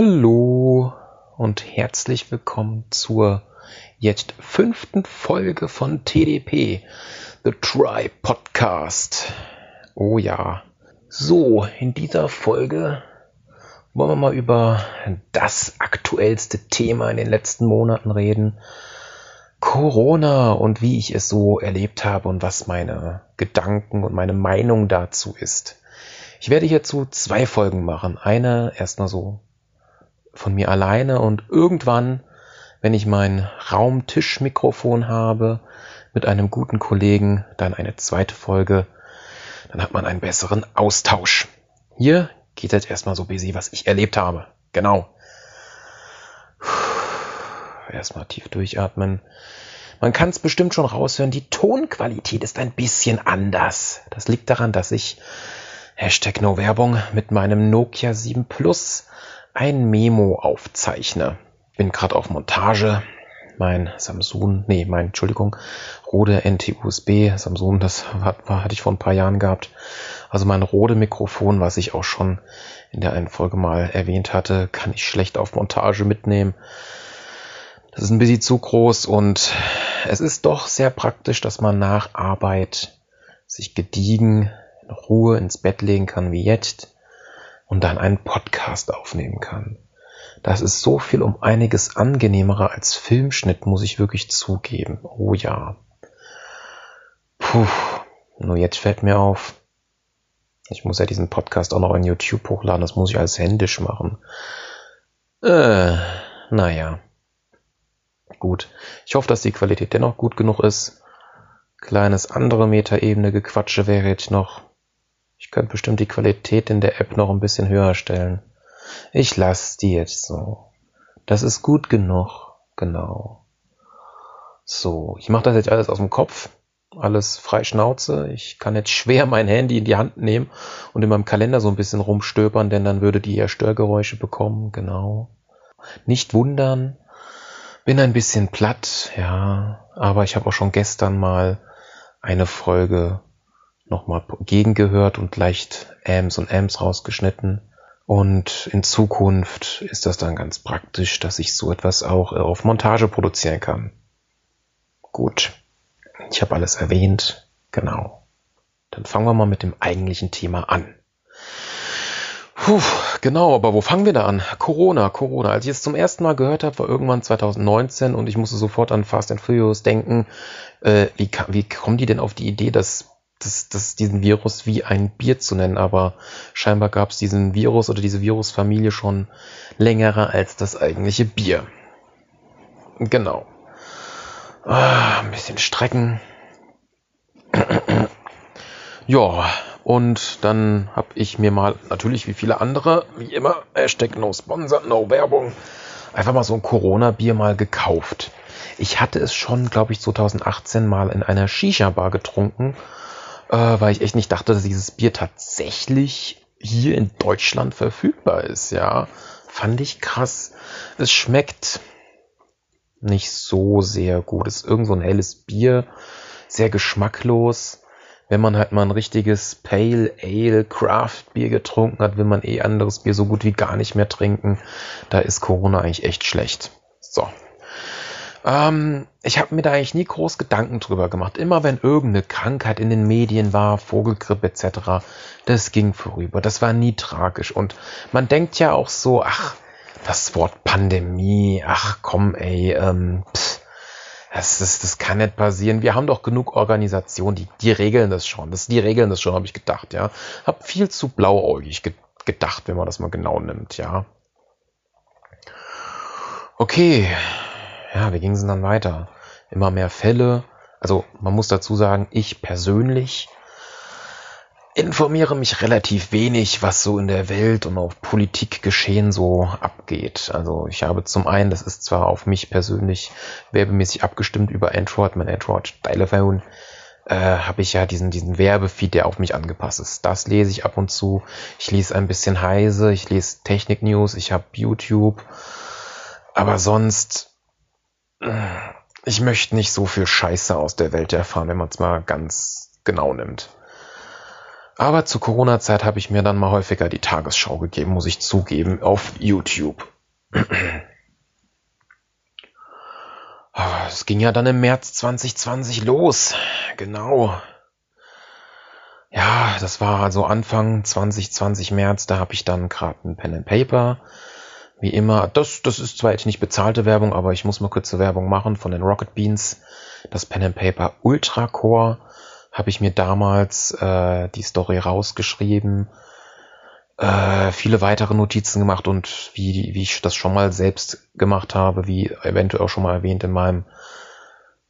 Hallo und herzlich willkommen zur jetzt fünften Folge von TDP, The Try Podcast. Oh ja. So, in dieser Folge wollen wir mal über das aktuellste Thema in den letzten Monaten reden. Corona und wie ich es so erlebt habe und was meine Gedanken und meine Meinung dazu ist. Ich werde hierzu zwei Folgen machen. Eine erstmal so von mir alleine und irgendwann, wenn ich mein Raumtischmikrofon habe, mit einem guten Kollegen, dann eine zweite Folge, dann hat man einen besseren Austausch. Hier geht jetzt erstmal so busy, was ich erlebt habe. Genau. Erstmal tief durchatmen. Man kann es bestimmt schon raushören, die Tonqualität ist ein bisschen anders. Das liegt daran, dass ich Hashtag No Werbung mit meinem Nokia 7 Plus ein Memo aufzeichne. Bin gerade auf Montage. Mein Samsung, nee, mein, Entschuldigung, Rode NT-USB Samsung, das hat, hatte ich vor ein paar Jahren gehabt. Also mein Rode Mikrofon, was ich auch schon in der einen Folge mal erwähnt hatte, kann ich schlecht auf Montage mitnehmen. Das ist ein bisschen zu groß und es ist doch sehr praktisch, dass man nach Arbeit sich gediegen in Ruhe ins Bett legen kann wie jetzt und dann einen Podcast aufnehmen kann. Das ist so viel um einiges angenehmer als Filmschnitt, muss ich wirklich zugeben. Oh ja. Puh, nur jetzt fällt mir auf, ich muss ja diesen Podcast auch noch in YouTube hochladen, das muss ich alles händisch machen. Äh, naja. Gut. Ich hoffe, dass die Qualität dennoch gut genug ist. Kleines andere Metaebene Gequatsche wäre jetzt noch. Ich könnte bestimmt die Qualität in der App noch ein bisschen höher stellen. Ich lasse die jetzt so. Das ist gut genug. Genau. So, ich mache das jetzt alles aus dem Kopf. Alles frei Schnauze. Ich kann jetzt schwer mein Handy in die Hand nehmen und in meinem Kalender so ein bisschen rumstöbern, denn dann würde die ja Störgeräusche bekommen. Genau. Nicht wundern. Bin ein bisschen platt, ja. Aber ich habe auch schon gestern mal eine Folge nochmal gegengehört und leicht Ams und Ams rausgeschnitten. Und in Zukunft ist das dann ganz praktisch, dass ich so etwas auch auf Montage produzieren kann. Gut, ich habe alles erwähnt. Genau. Dann fangen wir mal mit dem eigentlichen Thema an. Puh, genau, aber wo fangen wir da an? Corona, Corona. Als ich es zum ersten Mal gehört habe, war irgendwann 2019 und ich musste sofort an Fast and Furious denken. Äh, wie, wie kommen die denn auf die Idee, dass das, das, diesen Virus wie ein Bier zu nennen, aber scheinbar gab es diesen Virus oder diese Virusfamilie schon längere als das eigentliche Bier. Genau. Ah, ein bisschen strecken. ja, und dann habe ich mir mal, natürlich wie viele andere, wie immer, Hashtag no sponsor, no Werbung, einfach mal so ein Corona-Bier mal gekauft. Ich hatte es schon, glaube ich, 2018 mal in einer Shisha-Bar getrunken äh, weil ich echt nicht dachte, dass dieses Bier tatsächlich hier in Deutschland verfügbar ist, ja. Fand ich krass. Es schmeckt nicht so sehr gut. Es ist irgend so ein helles Bier, sehr geschmacklos. Wenn man halt mal ein richtiges Pale Ale Craft Bier getrunken hat, will man eh anderes Bier so gut wie gar nicht mehr trinken. Da ist Corona eigentlich echt schlecht. So, ähm, ich habe mir da eigentlich nie groß Gedanken drüber gemacht. Immer wenn irgendeine Krankheit in den Medien war, Vogelgrippe etc., das ging vorüber. Das war nie tragisch. Und man denkt ja auch so, ach, das Wort Pandemie, ach komm, ey, ähm, pff, das, das, das kann nicht passieren. Wir haben doch genug Organisationen, die, die regeln das schon. Das, die regeln das schon, habe ich gedacht, ja. Hab viel zu blauäugig ge gedacht, wenn man das mal genau nimmt, ja. Okay, ja, wie ging es dann weiter? Immer mehr Fälle. Also man muss dazu sagen, ich persönlich informiere mich relativ wenig, was so in der Welt und auf Politik geschehen so abgeht. Also ich habe zum einen, das ist zwar auf mich persönlich werbemäßig abgestimmt über Android, mein Android Telephone, äh, habe ich ja diesen, diesen Werbefeed, der auf mich angepasst ist. Das lese ich ab und zu. Ich lese ein bisschen Heise, ich lese Technik-News, ich habe YouTube. Aber sonst ich möchte nicht so viel Scheiße aus der Welt erfahren, wenn man es mal ganz genau nimmt. Aber zur Corona-Zeit habe ich mir dann mal häufiger die Tagesschau gegeben, muss ich zugeben, auf YouTube. Es ging ja dann im März 2020 los. Genau. Ja, das war also Anfang 2020 März, da habe ich dann gerade ein Pen and Paper. Wie immer, das, das ist zwar jetzt nicht bezahlte Werbung, aber ich muss mal kurze Werbung machen von den Rocket Beans. Das Pen and Paper Ultra Core habe ich mir damals äh, die Story rausgeschrieben, äh, viele weitere Notizen gemacht und wie, wie ich das schon mal selbst gemacht habe, wie eventuell auch schon mal erwähnt in meinem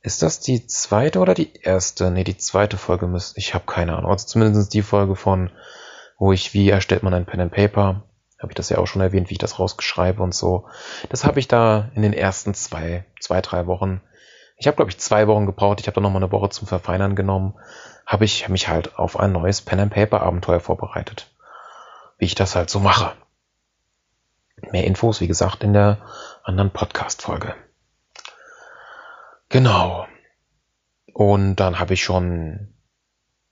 ist das die zweite oder die erste? Ne, die zweite Folge müsste, ich habe keine Ahnung. Also zumindest die Folge von, wo ich, wie erstellt man ein Pen and Paper, habe ich das ja auch schon erwähnt, wie ich das rausgeschreibe und so. Das habe ich da in den ersten zwei, zwei, drei Wochen ich habe, glaube ich, zwei Wochen gebraucht. Ich habe dann noch mal eine Woche zum Verfeinern genommen. Habe ich mich halt auf ein neues Pen and Paper Abenteuer vorbereitet, wie ich das halt so mache. Mehr Infos, wie gesagt, in der anderen Podcast Folge. Genau. Und dann habe ich schon,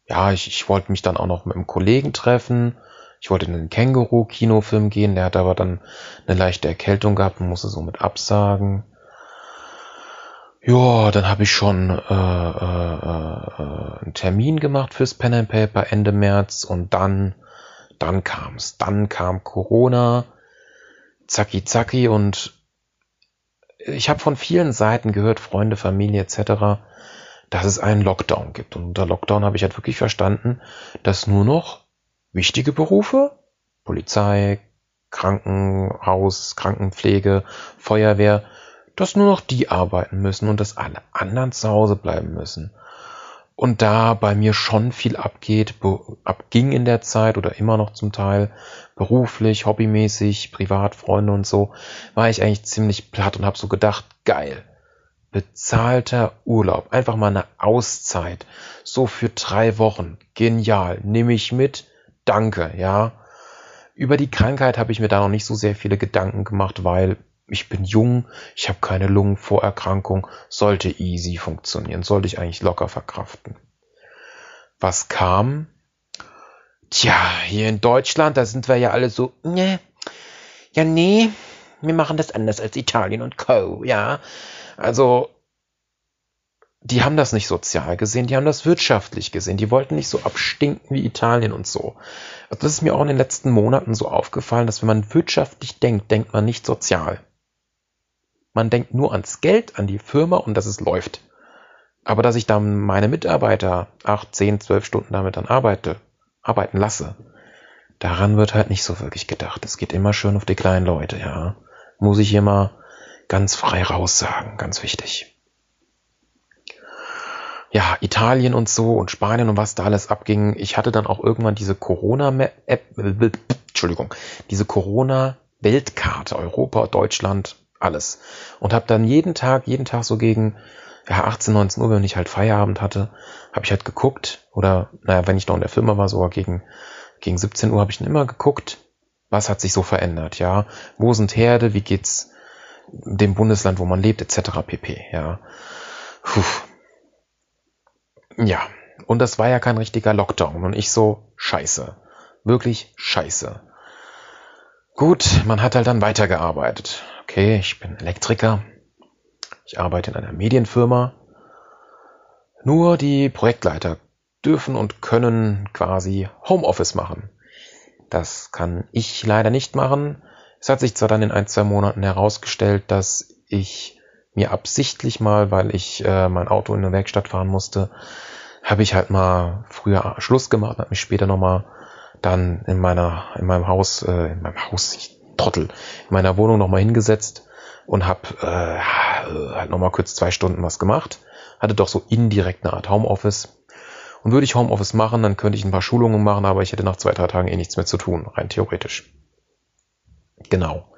ja, ich, ich wollte mich dann auch noch mit einem Kollegen treffen. Ich wollte in den Känguru-Kinofilm gehen, der hat aber dann eine leichte Erkältung gehabt und musste somit absagen. Ja, dann habe ich schon äh, äh, äh, einen Termin gemacht fürs Pen and Paper Ende März und dann, dann kam's. Dann kam Corona, zacki zacki und ich habe von vielen Seiten gehört, Freunde, Familie etc., dass es einen Lockdown gibt. Und unter Lockdown habe ich halt wirklich verstanden, dass nur noch wichtige Berufe, Polizei, Krankenhaus, Krankenpflege, Feuerwehr, dass nur noch die arbeiten müssen und dass alle anderen zu Hause bleiben müssen. Und da bei mir schon viel abgeht, abging in der Zeit oder immer noch zum Teil, beruflich, hobbymäßig, privat, Freunde und so, war ich eigentlich ziemlich platt und habe so gedacht, geil, bezahlter Urlaub, einfach mal eine Auszeit, so für drei Wochen, genial, nehme ich mit, danke, ja. Über die Krankheit habe ich mir da noch nicht so sehr viele Gedanken gemacht, weil ich bin jung, ich habe keine Lungenvorerkrankung, sollte easy funktionieren, sollte ich eigentlich locker verkraften. Was kam? Tja, hier in Deutschland, da sind wir ja alle so, ne, ja, nee, wir machen das anders als Italien und Co., ja. Also, die haben das nicht sozial gesehen, die haben das wirtschaftlich gesehen. Die wollten nicht so abstinken wie Italien und so. Also das ist mir auch in den letzten Monaten so aufgefallen, dass wenn man wirtschaftlich denkt, denkt man nicht sozial. Man denkt nur ans Geld, an die Firma und dass es läuft. Aber dass ich dann meine Mitarbeiter acht, zehn, zwölf Stunden damit dann arbeite, arbeiten lasse, daran wird halt nicht so wirklich gedacht. Es geht immer schön auf die kleinen Leute, ja. Muss ich hier mal ganz frei raussagen, ganz wichtig. Ja, Italien und so und Spanien und was da alles abging. Ich hatte dann auch irgendwann diese Corona-App, Entschuldigung, diese Corona-Weltkarte, Europa, Deutschland, alles. Und habe dann jeden Tag, jeden Tag so gegen ja, 18, 19 Uhr, wenn ich halt Feierabend hatte, habe ich halt geguckt. Oder, naja, wenn ich noch in der Firma war, sogar gegen, gegen 17 Uhr habe ich dann immer geguckt, was hat sich so verändert, ja. Wo sind Herde, wie geht's dem Bundesland, wo man lebt, etc. pp, ja. Puh. Ja, und das war ja kein richtiger Lockdown. Und ich so, scheiße. Wirklich scheiße. Gut, man hat halt dann weitergearbeitet okay, ich bin Elektriker, ich arbeite in einer Medienfirma. Nur die Projektleiter dürfen und können quasi Homeoffice machen. Das kann ich leider nicht machen. Es hat sich zwar dann in ein, zwei Monaten herausgestellt, dass ich mir absichtlich mal, weil ich äh, mein Auto in eine Werkstatt fahren musste, habe ich halt mal früher Schluss gemacht, habe mich später nochmal dann in meiner, in meinem Haus, äh, in meinem Haus, ich Trottel, in meiner Wohnung nochmal hingesetzt und habe äh, halt nochmal kurz zwei Stunden was gemacht. Hatte doch so indirekt eine Art Homeoffice. Und würde ich Homeoffice machen, dann könnte ich ein paar Schulungen machen, aber ich hätte nach zwei, drei Tagen eh nichts mehr zu tun, rein theoretisch. Genau.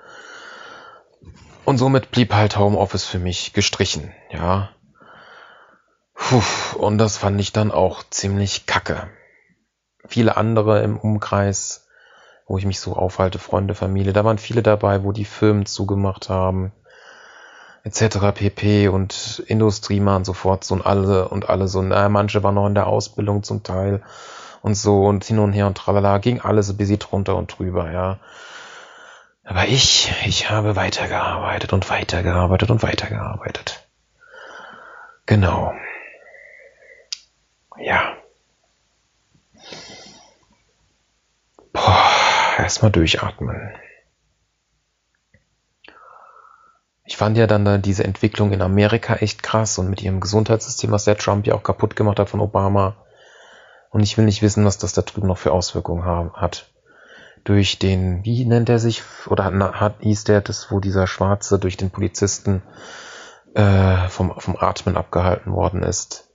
Und somit blieb halt Homeoffice für mich gestrichen, ja. Puh, und das fand ich dann auch ziemlich kacke. Viele andere im Umkreis wo ich mich so aufhalte, Freunde, Familie. Da waren viele dabei, wo die Firmen zugemacht haben, etc. pp. und Industriemann sofort so und alle und alle so. Na, manche waren noch in der Ausbildung zum Teil und so und hin und her und tralala, ging alles ein bisschen drunter und drüber, ja. Aber ich, ich habe weitergearbeitet und weitergearbeitet und weitergearbeitet. Genau. Ja. Boah, erstmal durchatmen. Ich fand ja dann diese Entwicklung in Amerika echt krass und mit ihrem Gesundheitssystem, was der Trump ja auch kaputt gemacht hat von Obama. Und ich will nicht wissen, was das da drüben noch für Auswirkungen hat. Durch den, wie nennt er sich, oder hat, hieß der das, wo dieser Schwarze durch den Polizisten äh, vom, vom Atmen abgehalten worden ist.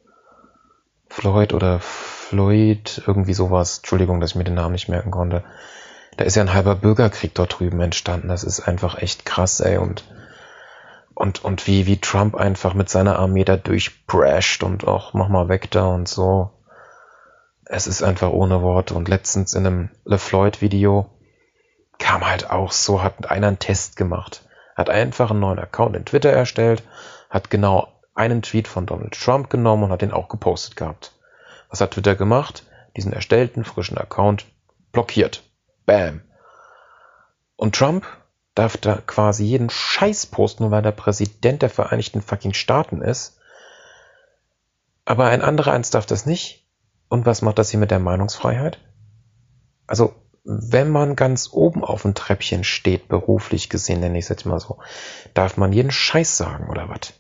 Floyd oder Floyd, irgendwie sowas. Entschuldigung, dass ich mir den Namen nicht merken konnte. Da ist ja ein halber Bürgerkrieg dort drüben entstanden. Das ist einfach echt krass, ey. Und und, und wie, wie Trump einfach mit seiner Armee da durchbrasht und auch mach mal weg da und so. Es ist einfach ohne Worte. Und letztens in einem LeFloid-Video kam halt auch so, hat einer einen Test gemacht. Hat einfach einen neuen Account in Twitter erstellt, hat genau einen Tweet von Donald Trump genommen und hat den auch gepostet gehabt. Was hat Twitter gemacht? Diesen erstellten, frischen Account blockiert. Bam. Und Trump darf da quasi jeden Scheiß posten, nur weil der Präsident der Vereinigten fucking Staaten ist. Aber ein anderer eins darf das nicht. Und was macht das hier mit der Meinungsfreiheit? Also, wenn man ganz oben auf dem Treppchen steht, beruflich gesehen, nenne ich es jetzt mal so, darf man jeden Scheiß sagen oder was?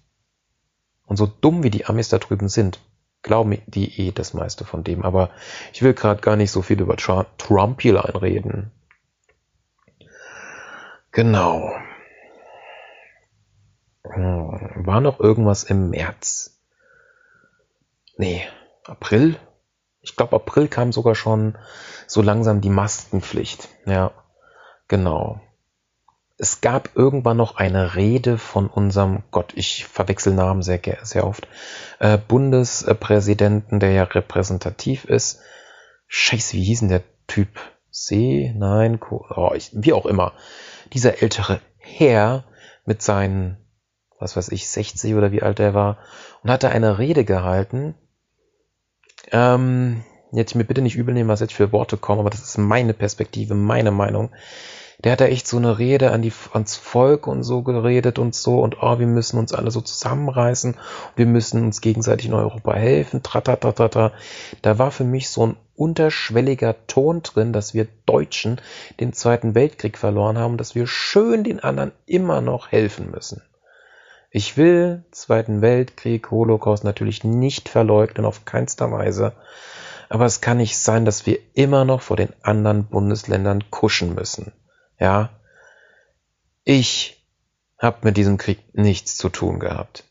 Und so dumm wie die Amis da drüben sind, glauben die eh das meiste von dem. Aber ich will gerade gar nicht so viel über Trump hier einreden. Genau. Hm, war noch irgendwas im März? Nee, April? Ich glaube, April kam sogar schon so langsam die Maskenpflicht. Ja, genau. Es gab irgendwann noch eine Rede von unserem, Gott, ich verwechsel Namen sehr, sehr oft, äh, Bundespräsidenten, der ja repräsentativ ist. Scheiße, wie hieß denn der Typ? See? Nein, oh, ich, wie auch immer dieser ältere Herr mit seinen, was weiß ich, 60 oder wie alt er war, und hatte eine Rede gehalten. Ähm, jetzt mir bitte nicht übel nehmen, was jetzt für Worte kommen, aber das ist meine Perspektive, meine Meinung. Der hat da echt so eine Rede an die, ans Volk und so geredet und so und oh, wir müssen uns alle so zusammenreißen, wir müssen uns gegenseitig in Europa helfen, tratatatata. Da war für mich so ein unterschwelliger Ton drin, dass wir Deutschen den Zweiten Weltkrieg verloren haben, dass wir schön den anderen immer noch helfen müssen. Ich will Zweiten Weltkrieg, Holocaust natürlich nicht verleugnen, auf keinster Weise. Aber es kann nicht sein, dass wir immer noch vor den anderen Bundesländern kuschen müssen. Ja. Ich habe mit diesem Krieg nichts zu tun gehabt.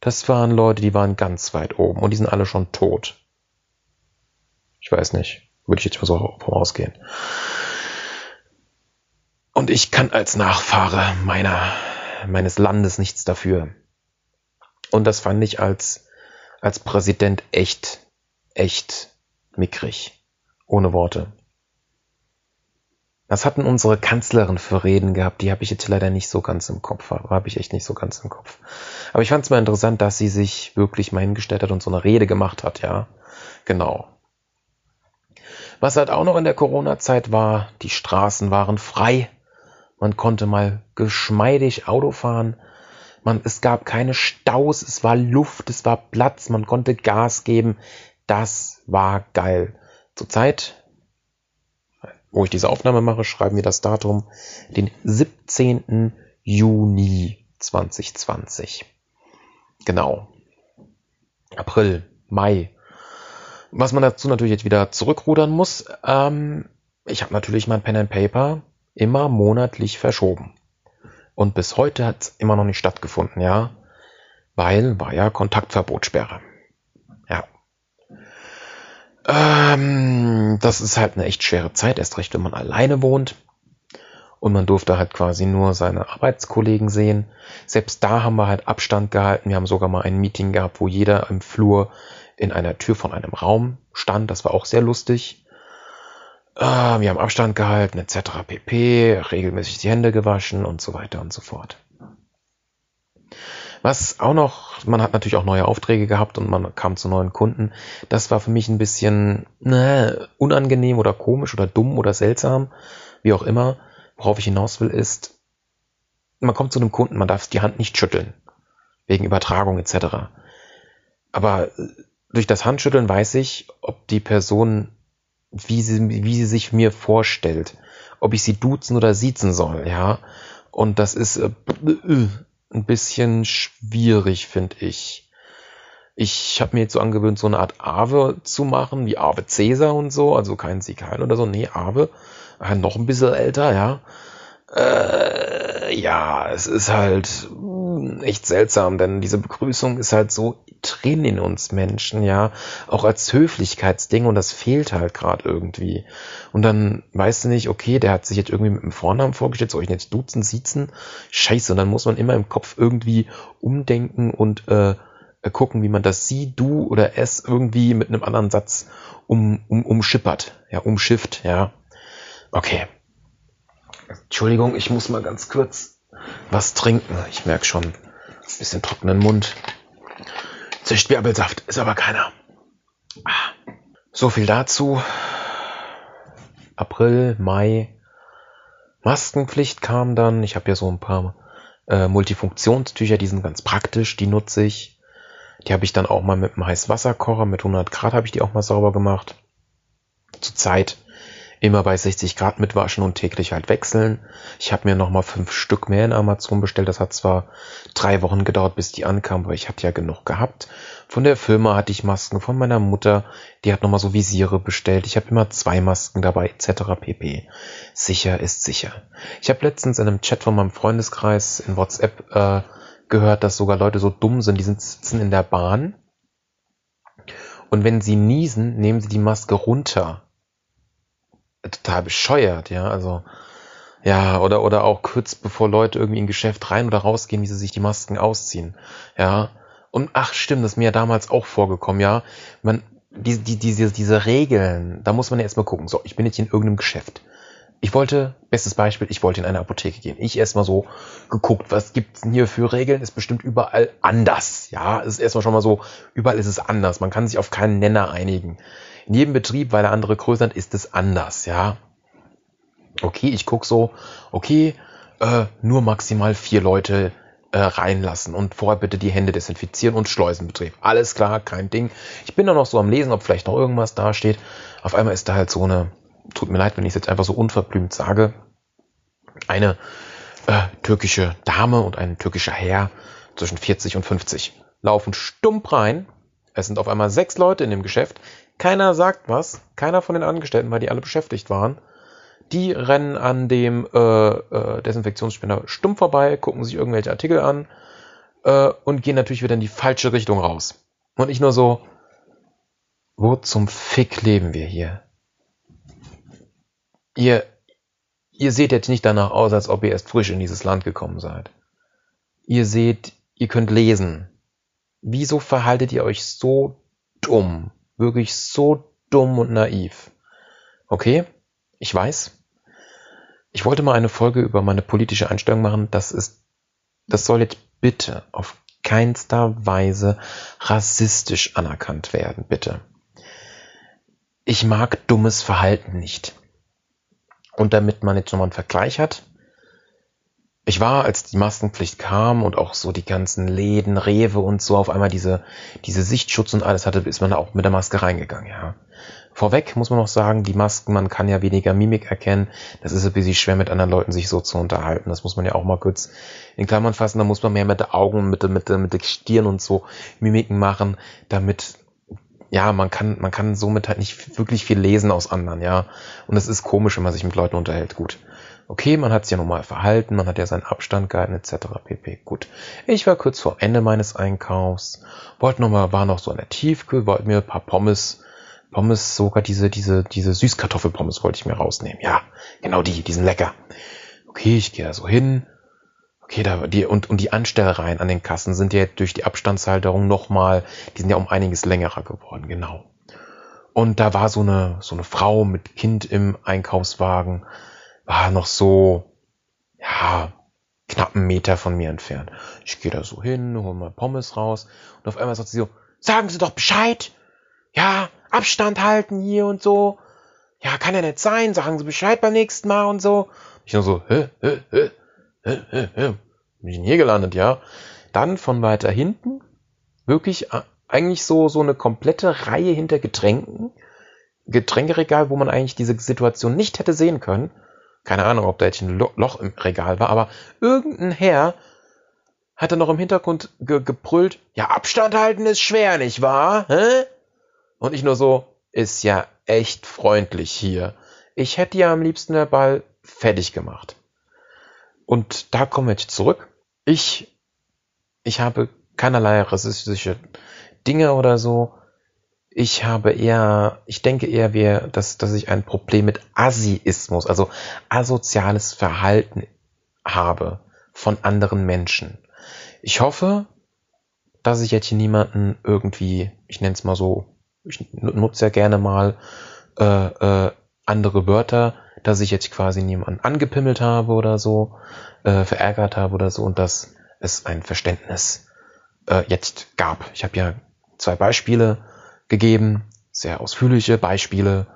Das waren Leute, die waren ganz weit oben und die sind alle schon tot. Ich weiß nicht. Würde ich jetzt mal so vorausgehen. Und ich kann als Nachfahre meiner, meines Landes nichts dafür. Und das fand ich als, als Präsident echt, echt mickrig. Ohne Worte. Was hatten unsere Kanzlerin für Reden gehabt? Die habe ich jetzt leider nicht so ganz im Kopf. Habe ich echt nicht so ganz im Kopf. Aber ich fand es mal interessant, dass sie sich wirklich mal hingestellt hat und so eine Rede gemacht hat, ja. Genau. Was halt auch noch in der Corona-Zeit war, die Straßen waren frei. Man konnte mal geschmeidig Auto fahren. Man, es gab keine Staus, es war Luft, es war Platz, man konnte Gas geben. Das war geil. Zurzeit, wo ich diese Aufnahme mache, schreiben wir das Datum, den 17. Juni 2020. Genau. April, Mai, was man dazu natürlich jetzt wieder zurückrudern muss, ähm, ich habe natürlich mein Pen and Paper immer monatlich verschoben. Und bis heute hat es immer noch nicht stattgefunden, ja. Weil war ja Kontaktverbotssperre. Ja. Ähm, das ist halt eine echt schwere Zeit, erst recht, wenn man alleine wohnt. Und man durfte halt quasi nur seine Arbeitskollegen sehen. Selbst da haben wir halt Abstand gehalten. Wir haben sogar mal ein Meeting gehabt, wo jeder im Flur in einer Tür von einem Raum stand. Das war auch sehr lustig. Äh, wir haben Abstand gehalten, etc. pp. Regelmäßig die Hände gewaschen und so weiter und so fort. Was auch noch, man hat natürlich auch neue Aufträge gehabt und man kam zu neuen Kunden. Das war für mich ein bisschen ne, unangenehm oder komisch oder dumm oder seltsam, wie auch immer. Worauf ich hinaus will, ist, man kommt zu einem Kunden, man darf die Hand nicht schütteln, wegen Übertragung etc. Aber durch das Handschütteln weiß ich, ob die Person, wie sie, wie sie sich mir vorstellt, ob ich sie duzen oder siezen soll, ja. Und das ist äh, ein bisschen schwierig, finde ich. Ich habe mir jetzt so angewöhnt, so eine Art Ave zu machen, wie Ave Cäsar und so, also kein Heil oder so, nee, Ave, äh, noch ein bisschen älter, ja. Äh, ja, es ist halt echt seltsam, denn diese Begrüßung ist halt so drin in uns Menschen, ja, auch als Höflichkeitsding und das fehlt halt gerade irgendwie. Und dann weißt du nicht, okay, der hat sich jetzt irgendwie mit dem Vornamen vorgestellt, soll ich jetzt duzen, siezen? Scheiße, und dann muss man immer im Kopf irgendwie umdenken und äh, gucken, wie man das sie, du oder es irgendwie mit einem anderen Satz um, um, umschippert, ja, umschifft, ja. Okay. Entschuldigung, ich muss mal ganz kurz was trinken. Ich merke schon, ein bisschen trockenen Mund. Zischtwirbelsaft ist aber keiner. So viel dazu. April, Mai. Maskenpflicht kam dann. Ich habe ja so ein paar äh, Multifunktionstücher, die sind ganz praktisch, die nutze ich. Die habe ich dann auch mal mit einem Heißwasserkocher mit 100 Grad habe ich die auch mal sauber gemacht. Zur Zeit immer bei 60 Grad mitwaschen und täglich halt wechseln. Ich habe mir nochmal fünf Stück mehr in Amazon bestellt. Das hat zwar drei Wochen gedauert, bis die ankamen, aber ich hatte ja genug gehabt. Von der Firma hatte ich Masken, von meiner Mutter, die hat nochmal so Visiere bestellt. Ich habe immer zwei Masken dabei, etc. pp. Sicher ist sicher. Ich habe letztens in einem Chat von meinem Freundeskreis in WhatsApp äh, gehört, dass sogar Leute so dumm sind, die sitzen in der Bahn und wenn sie niesen, nehmen sie die Maske runter total bescheuert, ja, also ja, oder oder auch kurz bevor Leute irgendwie in Geschäft rein oder rausgehen, wie sie sich die Masken ausziehen, ja. Und ach stimmt, das ist mir ja damals auch vorgekommen, ja. Man die, die, diese, diese Regeln, da muss man ja erstmal gucken. So, ich bin jetzt hier in irgendeinem Geschäft. Ich wollte, bestes Beispiel, ich wollte in eine Apotheke gehen. Ich erstmal so geguckt, was gibt's denn hier für Regeln? Ist bestimmt überall anders. Ja, ist erstmal schon mal so, überall ist es anders. Man kann sich auf keinen Nenner einigen. In jedem Betrieb, weil der andere größer hat, ist es anders, ja. Okay, ich guck so, okay, äh, nur maximal vier Leute äh, reinlassen und vorher bitte die Hände desinfizieren und Schleusenbetrieb. Alles klar, kein Ding. Ich bin da noch so am Lesen, ob vielleicht noch irgendwas da steht. Auf einmal ist da halt so eine, tut mir leid, wenn ich es jetzt einfach so unverblümt sage, eine äh, türkische Dame und ein türkischer Herr zwischen 40 und 50 laufen stumpf rein. Es sind auf einmal sechs Leute in dem Geschäft. Keiner sagt was, keiner von den Angestellten, weil die alle beschäftigt waren. Die rennen an dem äh, äh, Desinfektionsspender stumpf vorbei, gucken sich irgendwelche Artikel an äh, und gehen natürlich wieder in die falsche Richtung raus. Und ich nur so, wo zum Fick leben wir hier? Ihr, ihr seht jetzt nicht danach aus, als ob ihr erst frisch in dieses Land gekommen seid. Ihr seht, ihr könnt lesen. Wieso verhaltet ihr euch so dumm? wirklich so dumm und naiv. Okay, ich weiß. Ich wollte mal eine Folge über meine politische Einstellung machen. Das ist, das soll jetzt bitte auf keinster Weise rassistisch anerkannt werden, bitte. Ich mag dummes Verhalten nicht. Und damit man jetzt nochmal einen Vergleich hat, ich war, als die Maskenpflicht kam und auch so die ganzen Läden, Rewe und so auf einmal diese, diese Sichtschutz und alles hatte, ist man auch mit der Maske reingegangen, ja. Vorweg muss man noch sagen, die Masken, man kann ja weniger Mimik erkennen. Das ist ein bisschen schwer, mit anderen Leuten sich so zu unterhalten. Das muss man ja auch mal kurz in Klammern fassen. Da muss man mehr mit den Augen, mit, mit, mit der Stirn und so Mimiken machen, damit ja, man kann, man kann somit halt nicht wirklich viel lesen aus anderen, ja. Und es ist komisch, wenn man sich mit Leuten unterhält. Gut okay, man hat sich ja normal verhalten, man hat ja seinen Abstand gehalten, etc. pp. Gut. Ich war kurz vor Ende meines Einkaufs, wollte nochmal, war noch so an der Tiefkühl, wollte mir ein paar Pommes, Pommes, sogar diese, diese, diese Süßkartoffelpommes wollte ich mir rausnehmen. Ja, genau die, die sind lecker. Okay, ich gehe da so hin. Okay, da, die, und, und die Anstellereien an den Kassen sind ja durch die Abstandshalterung nochmal, die sind ja um einiges längerer geworden, genau. Und da war so eine, so eine Frau mit Kind im Einkaufswagen war noch so, ja, knapp einen Meter von mir entfernt. Ich gehe da so hin, hole mal Pommes raus und auf einmal sagt sie so, sagen Sie doch Bescheid. Ja, Abstand halten hier und so. Ja, kann ja nicht sein, sagen Sie Bescheid beim nächsten Mal und so. Ich nur so, hä, hä, hä, hä, hä. Bin ich denn hier gelandet, ja? Dann von weiter hinten, wirklich äh, eigentlich so, so eine komplette Reihe hinter Getränken. Getränkeregal, wo man eigentlich diese Situation nicht hätte sehen können. Keine Ahnung, ob da jetzt ein Loch im Regal war, aber irgendein Herr hat er noch im Hintergrund ge gebrüllt, ja, Abstand halten ist schwer, nicht wahr? Hä? Und ich nur so, ist ja echt freundlich hier. Ich hätte ja am liebsten der Ball fertig gemacht. Und da kommen wir jetzt zurück. Ich, ich habe keinerlei rassistische Dinge oder so. Ich habe eher, ich denke eher, wir, dass, dass ich ein Problem mit Asiismus, also asoziales Verhalten habe von anderen Menschen. Ich hoffe, dass ich jetzt hier niemanden irgendwie, ich nenne es mal so, ich nutze ja gerne mal äh, äh, andere Wörter, dass ich jetzt quasi niemanden angepimmelt habe oder so, äh, verärgert habe oder so und dass es ein Verständnis äh, jetzt gab. Ich habe ja zwei Beispiele gegeben, sehr ausführliche Beispiele,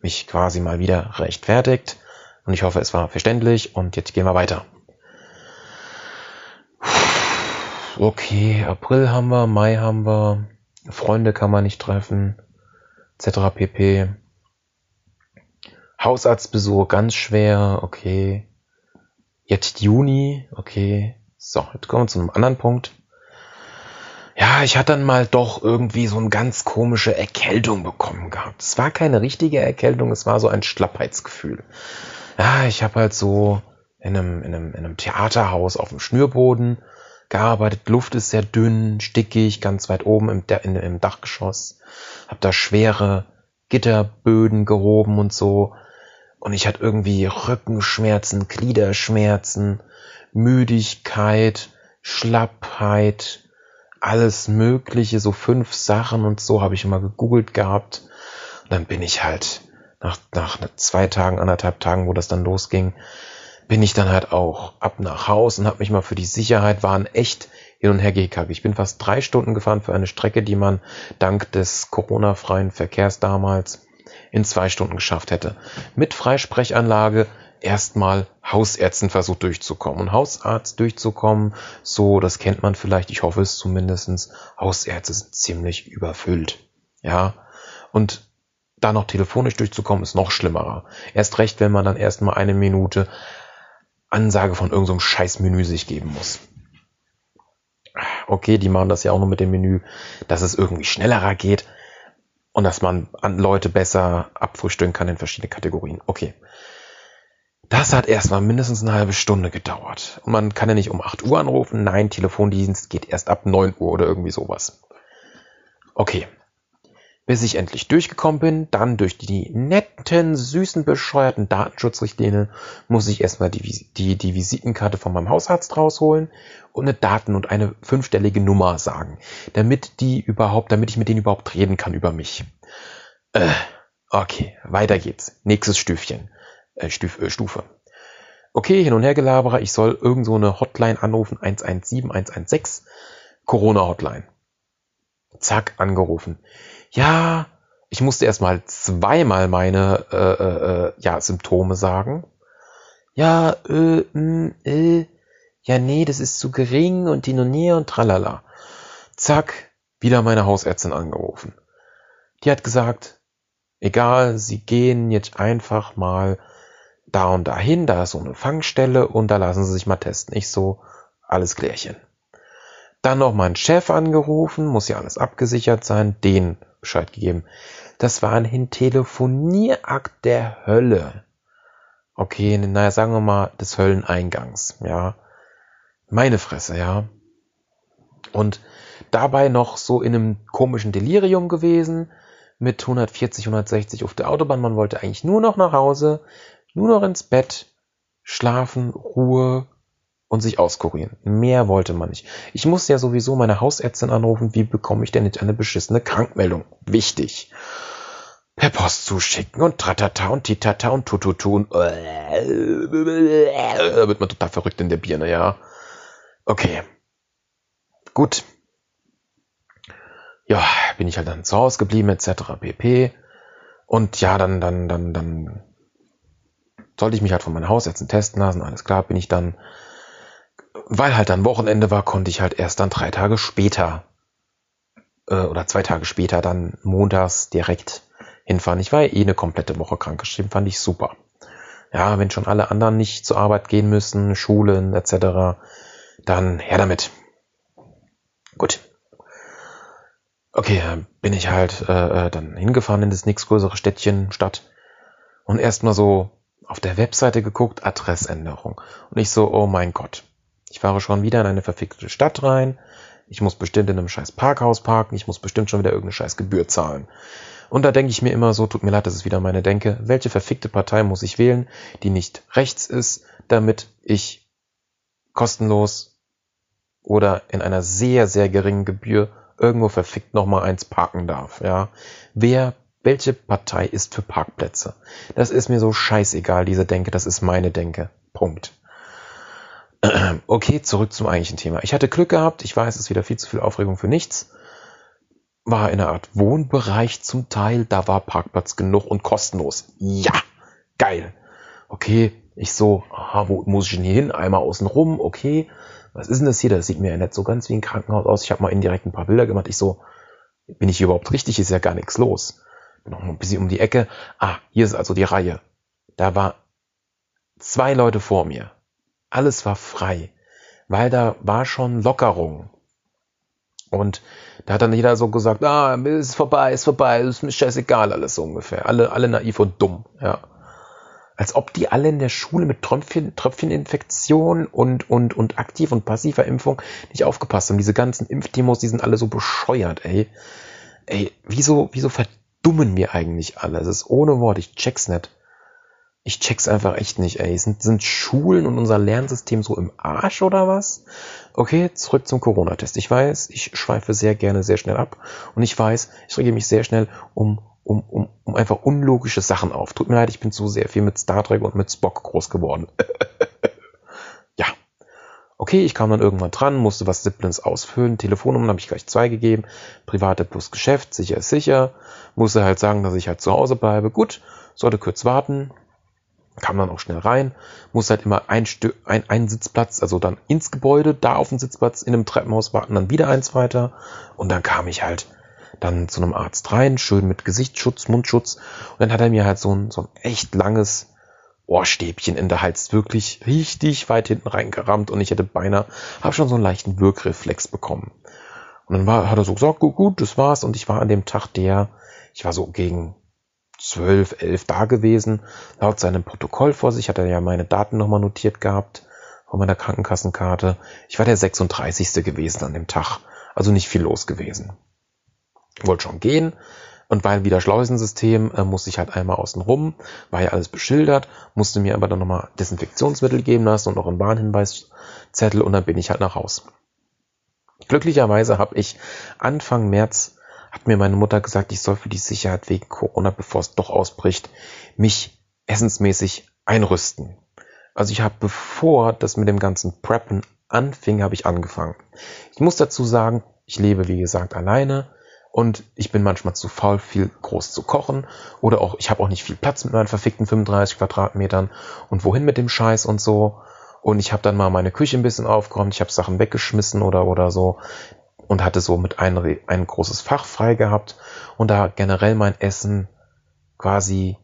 mich quasi mal wieder rechtfertigt und ich hoffe, es war verständlich und jetzt gehen wir weiter. Okay, April haben wir, Mai haben wir, Freunde kann man nicht treffen, etc. pp. Hausarztbesuch ganz schwer, okay. Jetzt Juni, okay. So, jetzt kommen wir zu einem anderen Punkt. Ja, ich hatte dann mal doch irgendwie so eine ganz komische Erkältung bekommen gehabt. Es war keine richtige Erkältung, es war so ein Schlappheitsgefühl. Ja, ich habe halt so in einem, in, einem, in einem Theaterhaus auf dem Schnürboden gearbeitet. Luft ist sehr dünn, stickig, ganz weit oben im, im Dachgeschoss. Hab da schwere Gitterböden gehoben und so. Und ich hatte irgendwie Rückenschmerzen, Gliederschmerzen, Müdigkeit, Schlappheit, alles Mögliche, so fünf Sachen und so habe ich immer gegoogelt gehabt. Und dann bin ich halt nach, nach zwei Tagen, anderthalb Tagen, wo das dann losging, bin ich dann halt auch ab nach Haus und habe mich mal für die Sicherheit waren echt hin und her gekackt. Ich bin fast drei Stunden gefahren für eine Strecke, die man dank des Corona-freien Verkehrs damals in zwei Stunden geschafft hätte. Mit Freisprechanlage erstmal Hausärzten versucht durchzukommen. Und Hausarzt durchzukommen, so, das kennt man vielleicht, ich hoffe es zumindestens. Hausärzte sind ziemlich überfüllt. Ja. Und da noch telefonisch durchzukommen, ist noch schlimmerer. Erst recht, wenn man dann erstmal eine Minute Ansage von irgendeinem so scheiß Menü sich geben muss. Okay, die machen das ja auch nur mit dem Menü, dass es irgendwie schneller geht und dass man an Leute besser abfrühstücken kann in verschiedene Kategorien. Okay. Das hat erstmal mindestens eine halbe Stunde gedauert. Und man kann ja nicht um 8 Uhr anrufen. Nein, Telefondienst geht erst ab 9 Uhr oder irgendwie sowas. Okay bis ich endlich durchgekommen bin. Dann durch die netten, süßen, bescheuerten Datenschutzrichtlinien muss ich erstmal die, die, die Visitenkarte von meinem Hausarzt rausholen und eine Daten und eine fünfstellige Nummer sagen, damit die überhaupt, damit ich mit denen überhaupt reden kann über mich. Äh, okay, weiter geht's. Nächstes Stüfchen, äh, Stuf, äh, Stufe. Okay, hin und her gelabere, ich soll irgend so eine Hotline anrufen, 117, 116, Corona-Hotline. Zack, angerufen ja, ich musste erstmal zweimal meine äh, äh, äh, ja, Symptome sagen. Ja, äh, mh, mm, äh, ja, nee, das ist zu gering und Dinonier und tralala. Zack, wieder meine Hausärztin angerufen. Die hat gesagt, egal, sie gehen jetzt einfach mal da und dahin, da ist so eine Fangstelle und da lassen sie sich mal testen. Ich so, alles klärchen. Dann noch meinen Chef angerufen, muss ja alles abgesichert sein, den Bescheid gegeben. Das war ein Telefonierakt der Hölle. Okay, naja, sagen wir mal des Hölleneingangs, ja. Meine Fresse, ja. Und dabei noch so in einem komischen Delirium gewesen, mit 140, 160 auf der Autobahn. Man wollte eigentlich nur noch nach Hause, nur noch ins Bett, schlafen, Ruhe, und sich auskurieren. Mehr wollte man nicht. Ich musste ja sowieso meine Hausärztin anrufen, wie bekomme ich denn jetzt eine beschissene Krankmeldung? Wichtig. Per Post zuschicken und tratata und titata und tututu und äh, wird man total verrückt in der Birne, ja. Okay. Gut. Ja, bin ich halt dann zu Hause geblieben, etc. pp. Und ja, dann, dann, dann, dann sollte ich mich halt von meinen Hausärzten testen lassen, alles klar, bin ich dann, weil halt dann Wochenende war, konnte ich halt erst dann drei Tage später äh, oder zwei Tage später dann montags direkt hinfahren. Ich war ja eh eine komplette Woche krankgeschrieben, fand ich super. Ja, wenn schon alle anderen nicht zur Arbeit gehen müssen, Schulen etc., dann her damit. Gut. Okay, bin ich halt äh, äh, dann hingefahren in das nächstgrößere Städtchen, Stadt und erstmal so auf der Webseite geguckt, Adressänderung. Und ich so, oh mein Gott, fahre schon wieder in eine verfickte Stadt rein. Ich muss bestimmt in einem scheiß Parkhaus parken. Ich muss bestimmt schon wieder irgendeine scheiß Gebühr zahlen. Und da denke ich mir immer so, tut mir leid, das ist wieder meine Denke, welche verfickte Partei muss ich wählen, die nicht rechts ist, damit ich kostenlos oder in einer sehr, sehr geringen Gebühr irgendwo verfickt nochmal eins parken darf, ja. Wer welche Partei ist für Parkplätze? Das ist mir so scheißegal, diese Denke, das ist meine Denke. Punkt. Okay, zurück zum eigentlichen Thema. Ich hatte Glück gehabt, ich weiß, es ist wieder viel zu viel Aufregung für nichts. War in einer Art Wohnbereich zum Teil, da war Parkplatz genug und kostenlos. Ja, geil. Okay, ich so, aha, wo muss ich denn hier hin? Einmal außen rum, okay. Was ist denn das hier? Das sieht mir ja nicht so ganz wie ein Krankenhaus aus. Ich habe mal indirekt ein paar Bilder gemacht. Ich so, bin ich hier überhaupt richtig? Ist ja gar nichts los noch ein bisschen um die Ecke. Ah, hier ist also die Reihe. Da war zwei Leute vor mir. Alles war frei, weil da war schon Lockerung. Und da hat dann jeder so gesagt, ah, ist vorbei, ist vorbei, ist mir scheißegal, alles so ungefähr. Alle, alle naiv und dumm, ja. Als ob die alle in der Schule mit Tröpfchen, Tröpfcheninfektion und, und, und aktiv und passiver Impfung nicht aufgepasst haben. Diese ganzen Impfdemos, die sind alle so bescheuert, ey. Ey, wieso, wieso verdammt dummen mir eigentlich alle? Es ist ohne Wort, ich check's nicht. Ich check's einfach echt nicht, ey. Sind, sind Schulen und unser Lernsystem so im Arsch oder was? Okay, zurück zum Corona-Test. Ich weiß, ich schweife sehr gerne sehr schnell ab und ich weiß, ich rege mich sehr schnell um, um, um, um einfach unlogische Sachen auf. Tut mir leid, ich bin zu sehr viel mit Star Trek und mit Spock groß geworden. Okay, ich kam dann irgendwann dran, musste was Siblins ausfüllen. Telefonnummern habe ich gleich zwei gegeben. Private plus Geschäft, sicher ist sicher. Musste halt sagen, dass ich halt zu Hause bleibe. Gut, sollte kurz warten. Kam dann auch schnell rein. Musste halt immer ein Stück, ein, einen Sitzplatz, also dann ins Gebäude, da auf den Sitzplatz, in einem Treppenhaus warten, dann wieder eins weiter. Und dann kam ich halt dann zu einem Arzt rein, schön mit Gesichtsschutz, Mundschutz. Und dann hat er mir halt so ein, so ein echt langes Ohrstäbchen in der Hals wirklich richtig weit hinten reingerammt und ich hätte beinahe, habe schon so einen leichten Wirkreflex bekommen. Und dann war, hat er so gesagt, gut, gut, das war's. Und ich war an dem Tag der, ich war so gegen zwölf, elf da gewesen. Laut seinem Protokoll vor sich hat er ja meine Daten nochmal notiert gehabt von meiner Krankenkassenkarte. Ich war der 36. gewesen an dem Tag. Also nicht viel los gewesen. Wollte schon gehen, und weil wieder Schleusensystem, äh, musste ich halt einmal außen rum, war ja alles beschildert, musste mir aber dann nochmal Desinfektionsmittel geben lassen und noch einen Warnhinweiszettel und dann bin ich halt nach Haus. Glücklicherweise habe ich Anfang März, hat mir meine Mutter gesagt, ich soll für die Sicherheit wegen Corona, bevor es doch ausbricht, mich essensmäßig einrüsten. Also ich habe, bevor das mit dem ganzen Preppen anfing, habe ich angefangen. Ich muss dazu sagen, ich lebe, wie gesagt, alleine und ich bin manchmal zu faul, viel groß zu kochen oder auch ich habe auch nicht viel Platz mit meinen verfickten 35 Quadratmetern und wohin mit dem Scheiß und so. Und ich habe dann mal meine Küche ein bisschen aufgeräumt, ich habe Sachen weggeschmissen oder oder so und hatte so mit ein, ein großes Fach frei gehabt und da generell mein Essen quasi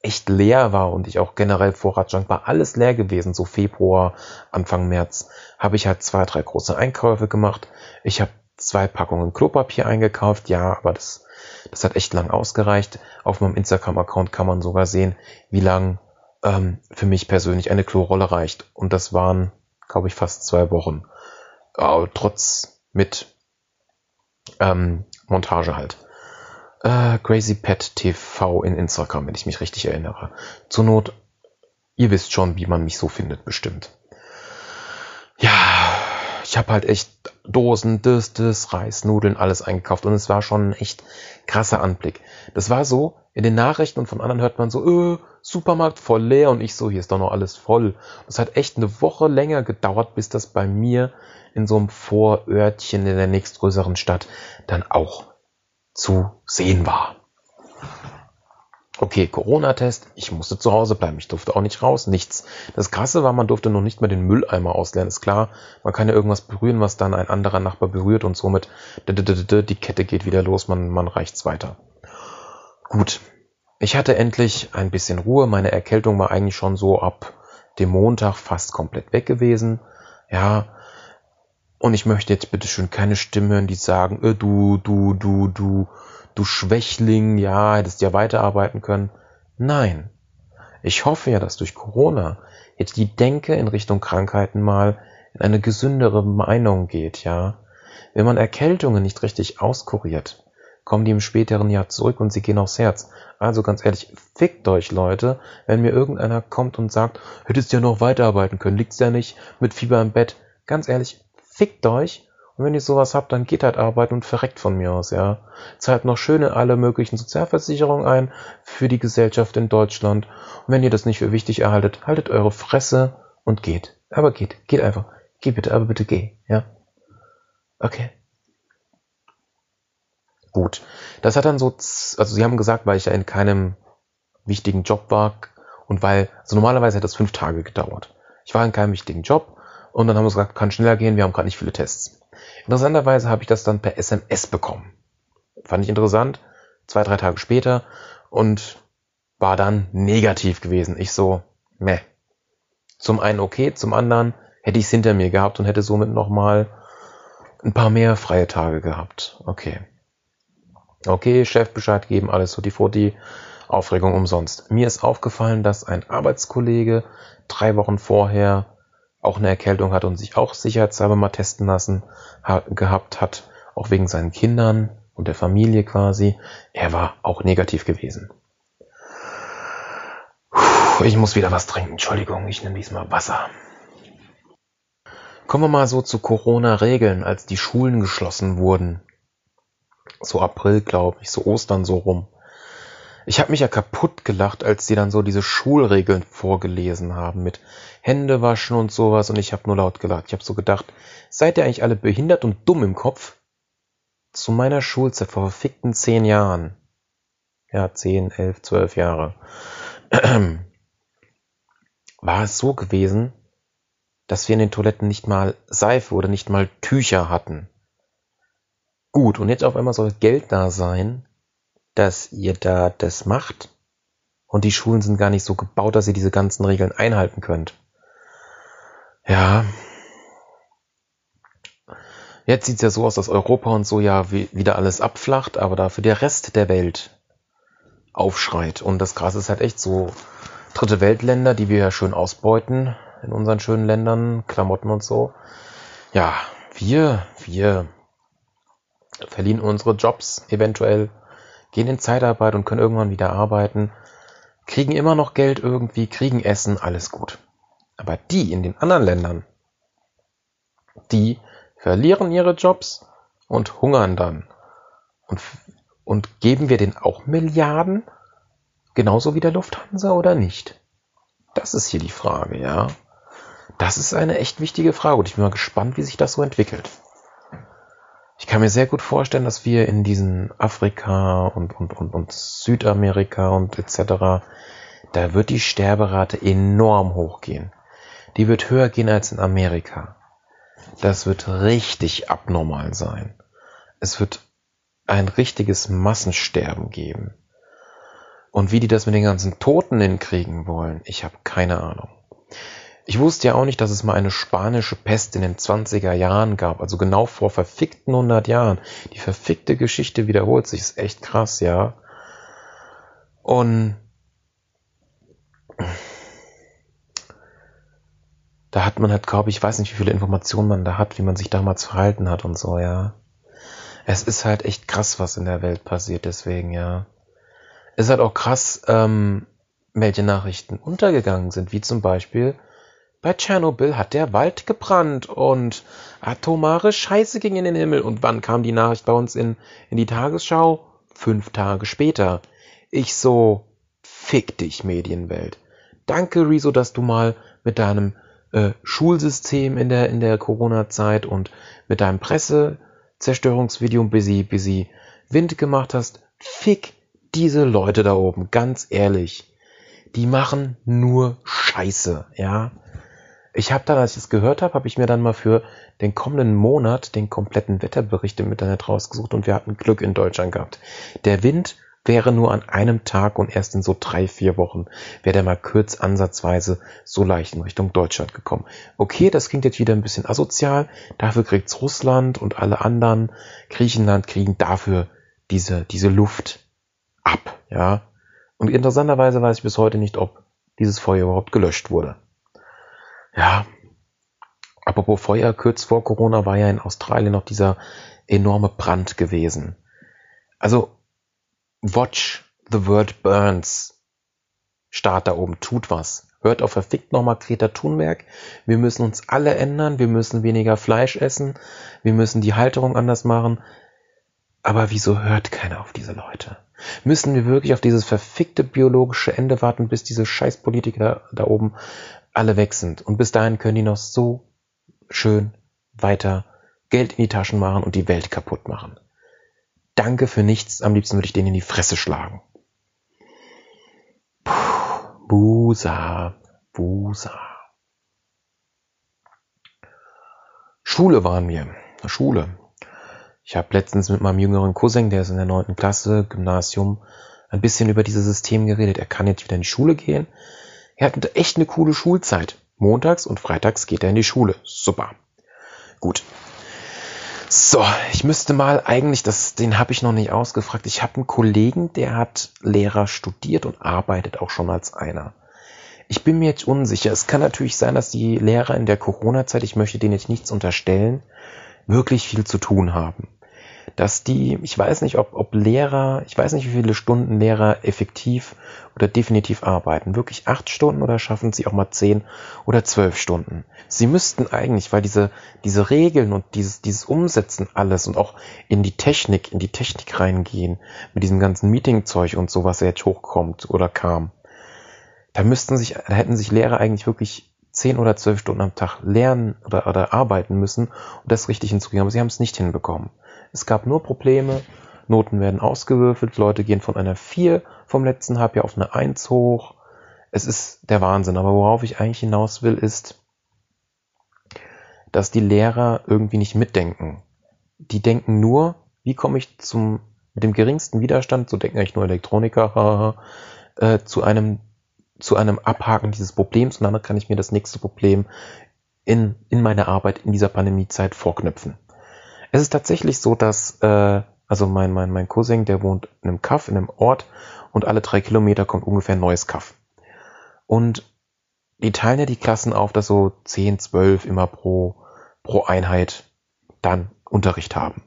echt leer war und ich auch generell Vorratsschrank war alles leer gewesen, so Februar, Anfang März, habe ich halt zwei, drei große Einkäufe gemacht. Ich habe zwei Packungen Klopapier eingekauft. Ja, aber das, das hat echt lang ausgereicht. Auf meinem Instagram-Account kann man sogar sehen, wie lang ähm, für mich persönlich eine Klorolle reicht. Und das waren, glaube ich, fast zwei Wochen. Aber trotz mit ähm, Montage halt. Äh, Crazy Pet TV in Instagram, wenn ich mich richtig erinnere. Zur Not, ihr wisst schon, wie man mich so findet, bestimmt. Ja, ich habe halt echt Dosen, das, das, Reis, Nudeln, alles eingekauft und es war schon ein echt krasser Anblick. Das war so, in den Nachrichten und von anderen hört man so, äh, Supermarkt voll leer und ich so, hier ist doch noch alles voll. Das hat echt eine Woche länger gedauert, bis das bei mir in so einem Vorörtchen in der nächstgrößeren Stadt dann auch zu sehen war. Okay, Corona-Test, ich musste zu Hause bleiben, ich durfte auch nicht raus, nichts. Das Krasse war, man durfte noch nicht mal den Mülleimer ausleeren. Ist klar, man kann ja irgendwas berühren, was dann ein anderer Nachbar berührt und somit die Kette geht wieder los, man, man reicht's weiter. Gut, ich hatte endlich ein bisschen Ruhe, meine Erkältung war eigentlich schon so ab dem Montag fast komplett weg gewesen. Ja, und ich möchte jetzt bitte schön keine Stimme hören, die sagen, äh, du, du, du, du, du Schwächling, ja, hättest ja weiterarbeiten können. Nein. Ich hoffe ja, dass durch Corona jetzt die Denke in Richtung Krankheiten mal in eine gesündere Meinung geht, ja. Wenn man Erkältungen nicht richtig auskuriert, kommen die im späteren Jahr zurück und sie gehen aufs Herz. Also ganz ehrlich, fickt euch Leute, wenn mir irgendeiner kommt und sagt, hättest ja noch weiterarbeiten können, liegt's ja nicht mit Fieber im Bett. Ganz ehrlich, fickt euch und wenn ihr sowas habt, dann geht halt arbeiten und verreckt von mir aus, ja. Zahlt noch schöne alle möglichen Sozialversicherungen ein für die Gesellschaft in Deutschland. Und wenn ihr das nicht für wichtig erhaltet, haltet eure Fresse und geht. Aber geht, geht einfach. Geh bitte, aber bitte geh, ja. Okay. Gut. Das hat dann so, also sie haben gesagt, weil ich ja in keinem wichtigen Job war und weil, also normalerweise hätte das fünf Tage gedauert. Ich war in keinem wichtigen Job und dann haben wir gesagt, kann schneller gehen, wir haben gerade nicht viele Tests. Interessanterweise habe ich das dann per SMS bekommen. Fand ich interessant. Zwei, drei Tage später und war dann negativ gewesen. Ich so, meh. Zum einen okay, zum anderen hätte ich es hinter mir gehabt und hätte somit nochmal ein paar mehr freie Tage gehabt. Okay. Okay, Chef Bescheid geben, alles die die Aufregung umsonst. Mir ist aufgefallen, dass ein Arbeitskollege drei Wochen vorher auch eine Erkältung hat und sich auch sicherheitshalber mal testen lassen ha gehabt hat, auch wegen seinen Kindern und der Familie quasi. Er war auch negativ gewesen. Puh, ich muss wieder was trinken. Entschuldigung, ich nehme diesmal Wasser. Kommen wir mal so zu Corona-Regeln, als die Schulen geschlossen wurden. So April, glaube ich, so Ostern so rum. Ich habe mich ja kaputt gelacht, als sie dann so diese Schulregeln vorgelesen haben mit Hände waschen und sowas und ich habe nur laut gelacht. Ich habe so gedacht, seid ihr eigentlich alle behindert und dumm im Kopf? Zu meiner Schulzeit vor verfickten zehn Jahren. Ja, zehn, elf, zwölf Jahre. War es so gewesen, dass wir in den Toiletten nicht mal Seife oder nicht mal Tücher hatten. Gut, und jetzt auf einmal soll Geld da sein, dass ihr da das macht. Und die Schulen sind gar nicht so gebaut, dass ihr diese ganzen Regeln einhalten könnt. Ja. Jetzt sieht's ja so aus, dass Europa und so ja wieder alles abflacht, aber dafür der Rest der Welt aufschreit. Und das Krasse ist halt echt so, dritte Weltländer, die wir ja schön ausbeuten in unseren schönen Ländern, Klamotten und so. Ja, wir, wir verlieren unsere Jobs eventuell gehen in Zeitarbeit und können irgendwann wieder arbeiten, kriegen immer noch Geld irgendwie, kriegen Essen, alles gut. Aber die in den anderen Ländern, die verlieren ihre Jobs und hungern dann. Und, und geben wir denen auch Milliarden? Genauso wie der Lufthansa oder nicht? Das ist hier die Frage, ja. Das ist eine echt wichtige Frage und ich bin mal gespannt, wie sich das so entwickelt. Ich kann mir sehr gut vorstellen, dass wir in diesen Afrika und, und, und, und Südamerika und etc., da wird die Sterberate enorm hochgehen. Die wird höher gehen als in Amerika. Das wird richtig abnormal sein. Es wird ein richtiges Massensterben geben. Und wie die das mit den ganzen Toten hinkriegen wollen, ich habe keine Ahnung. Ich wusste ja auch nicht, dass es mal eine spanische Pest in den 20er Jahren gab, also genau vor verfickten 100 Jahren. Die verfickte Geschichte wiederholt sich, ist echt krass, ja. Und da hat man halt, glaube ich, weiß nicht, wie viele Informationen man da hat, wie man sich damals verhalten hat und so, ja. Es ist halt echt krass, was in der Welt passiert, deswegen, ja. Es ist halt auch krass, ähm, welche Nachrichten untergegangen sind, wie zum Beispiel, bei Tschernobyl hat der Wald gebrannt und atomare Scheiße ging in den Himmel. Und wann kam die Nachricht bei uns in, in die Tagesschau? Fünf Tage später. Ich so, Fick dich, Medienwelt. Danke, Rezo, dass du mal mit deinem äh, Schulsystem in der, in der Corona-Zeit und mit deinem Pressezerstörungsvideo bisschen, bisschen Wind gemacht hast. Fick diese Leute da oben, ganz ehrlich. Die machen nur Scheiße, ja. Ich habe dann, als ich es gehört habe, habe ich mir dann mal für den kommenden Monat den kompletten Wetterbericht im Internet rausgesucht und wir hatten Glück in Deutschland gehabt. Der Wind wäre nur an einem Tag und erst in so drei, vier Wochen wäre der mal kurz ansatzweise so leicht in Richtung Deutschland gekommen. Okay, das klingt jetzt wieder ein bisschen asozial. Dafür kriegt's Russland und alle anderen Griechenland kriegen dafür diese, diese Luft ab, ja. Und interessanterweise weiß ich bis heute nicht, ob dieses Feuer überhaupt gelöscht wurde. Ja. Apropos Feuer, kurz vor Corona war ja in Australien noch dieser enorme Brand gewesen. Also Watch the World Burns. Start da oben, tut was. Hört auf verfickt nochmal Greta Thunberg. Wir müssen uns alle ändern. Wir müssen weniger Fleisch essen. Wir müssen die Halterung anders machen. Aber wieso hört keiner auf diese Leute? Müssen wir wirklich auf dieses verfickte biologische Ende warten, bis diese Scheißpolitiker da oben alle weg sind? Und bis dahin können die noch so schön weiter Geld in die Taschen machen und die Welt kaputt machen. Danke für nichts. Am liebsten würde ich den in die Fresse schlagen. Puh, Busa, Busa. Schule waren wir. Schule. Ich habe letztens mit meinem jüngeren Cousin, der ist in der neunten Klasse, Gymnasium, ein bisschen über dieses System geredet. Er kann jetzt wieder in die Schule gehen. Er hat echt eine coole Schulzeit. Montags und freitags geht er in die Schule. Super. Gut. So, ich müsste mal eigentlich, das, den habe ich noch nicht ausgefragt. Ich habe einen Kollegen, der hat Lehrer studiert und arbeitet auch schon als einer. Ich bin mir jetzt unsicher. Es kann natürlich sein, dass die Lehrer in der Corona-Zeit, ich möchte denen jetzt nichts unterstellen, wirklich viel zu tun haben dass die, ich weiß nicht, ob, ob Lehrer, ich weiß nicht, wie viele Stunden Lehrer effektiv oder definitiv arbeiten. Wirklich acht Stunden oder schaffen sie auch mal zehn oder zwölf Stunden? Sie müssten eigentlich, weil diese, diese Regeln und dieses, dieses Umsetzen alles und auch in die Technik, in die Technik reingehen, mit diesem ganzen Meetingzeug und so, was jetzt hochkommt oder kam, da müssten sich, da hätten sich Lehrer eigentlich wirklich zehn oder zwölf Stunden am Tag lernen oder, oder arbeiten müssen, um das richtig hinzukriegen, aber sie haben es nicht hinbekommen. Es gab nur Probleme. Noten werden ausgewürfelt. Leute gehen von einer 4 vom letzten Halbjahr auf eine 1 hoch. Es ist der Wahnsinn. Aber worauf ich eigentlich hinaus will, ist, dass die Lehrer irgendwie nicht mitdenken. Die denken nur, wie komme ich zum, mit dem geringsten Widerstand, so denken eigentlich nur Elektroniker, äh, zu einem, zu einem Abhaken dieses Problems und dann kann ich mir das nächste Problem in, in meine Arbeit in dieser Pandemiezeit vorknüpfen. Es ist tatsächlich so, dass, äh, also mein, mein, mein Cousin, der wohnt in einem Kaff, in einem Ort und alle drei Kilometer kommt ungefähr ein neues Kaff. Und die teilen ja die Klassen auf, dass so 10, 12 immer pro, pro Einheit dann Unterricht haben.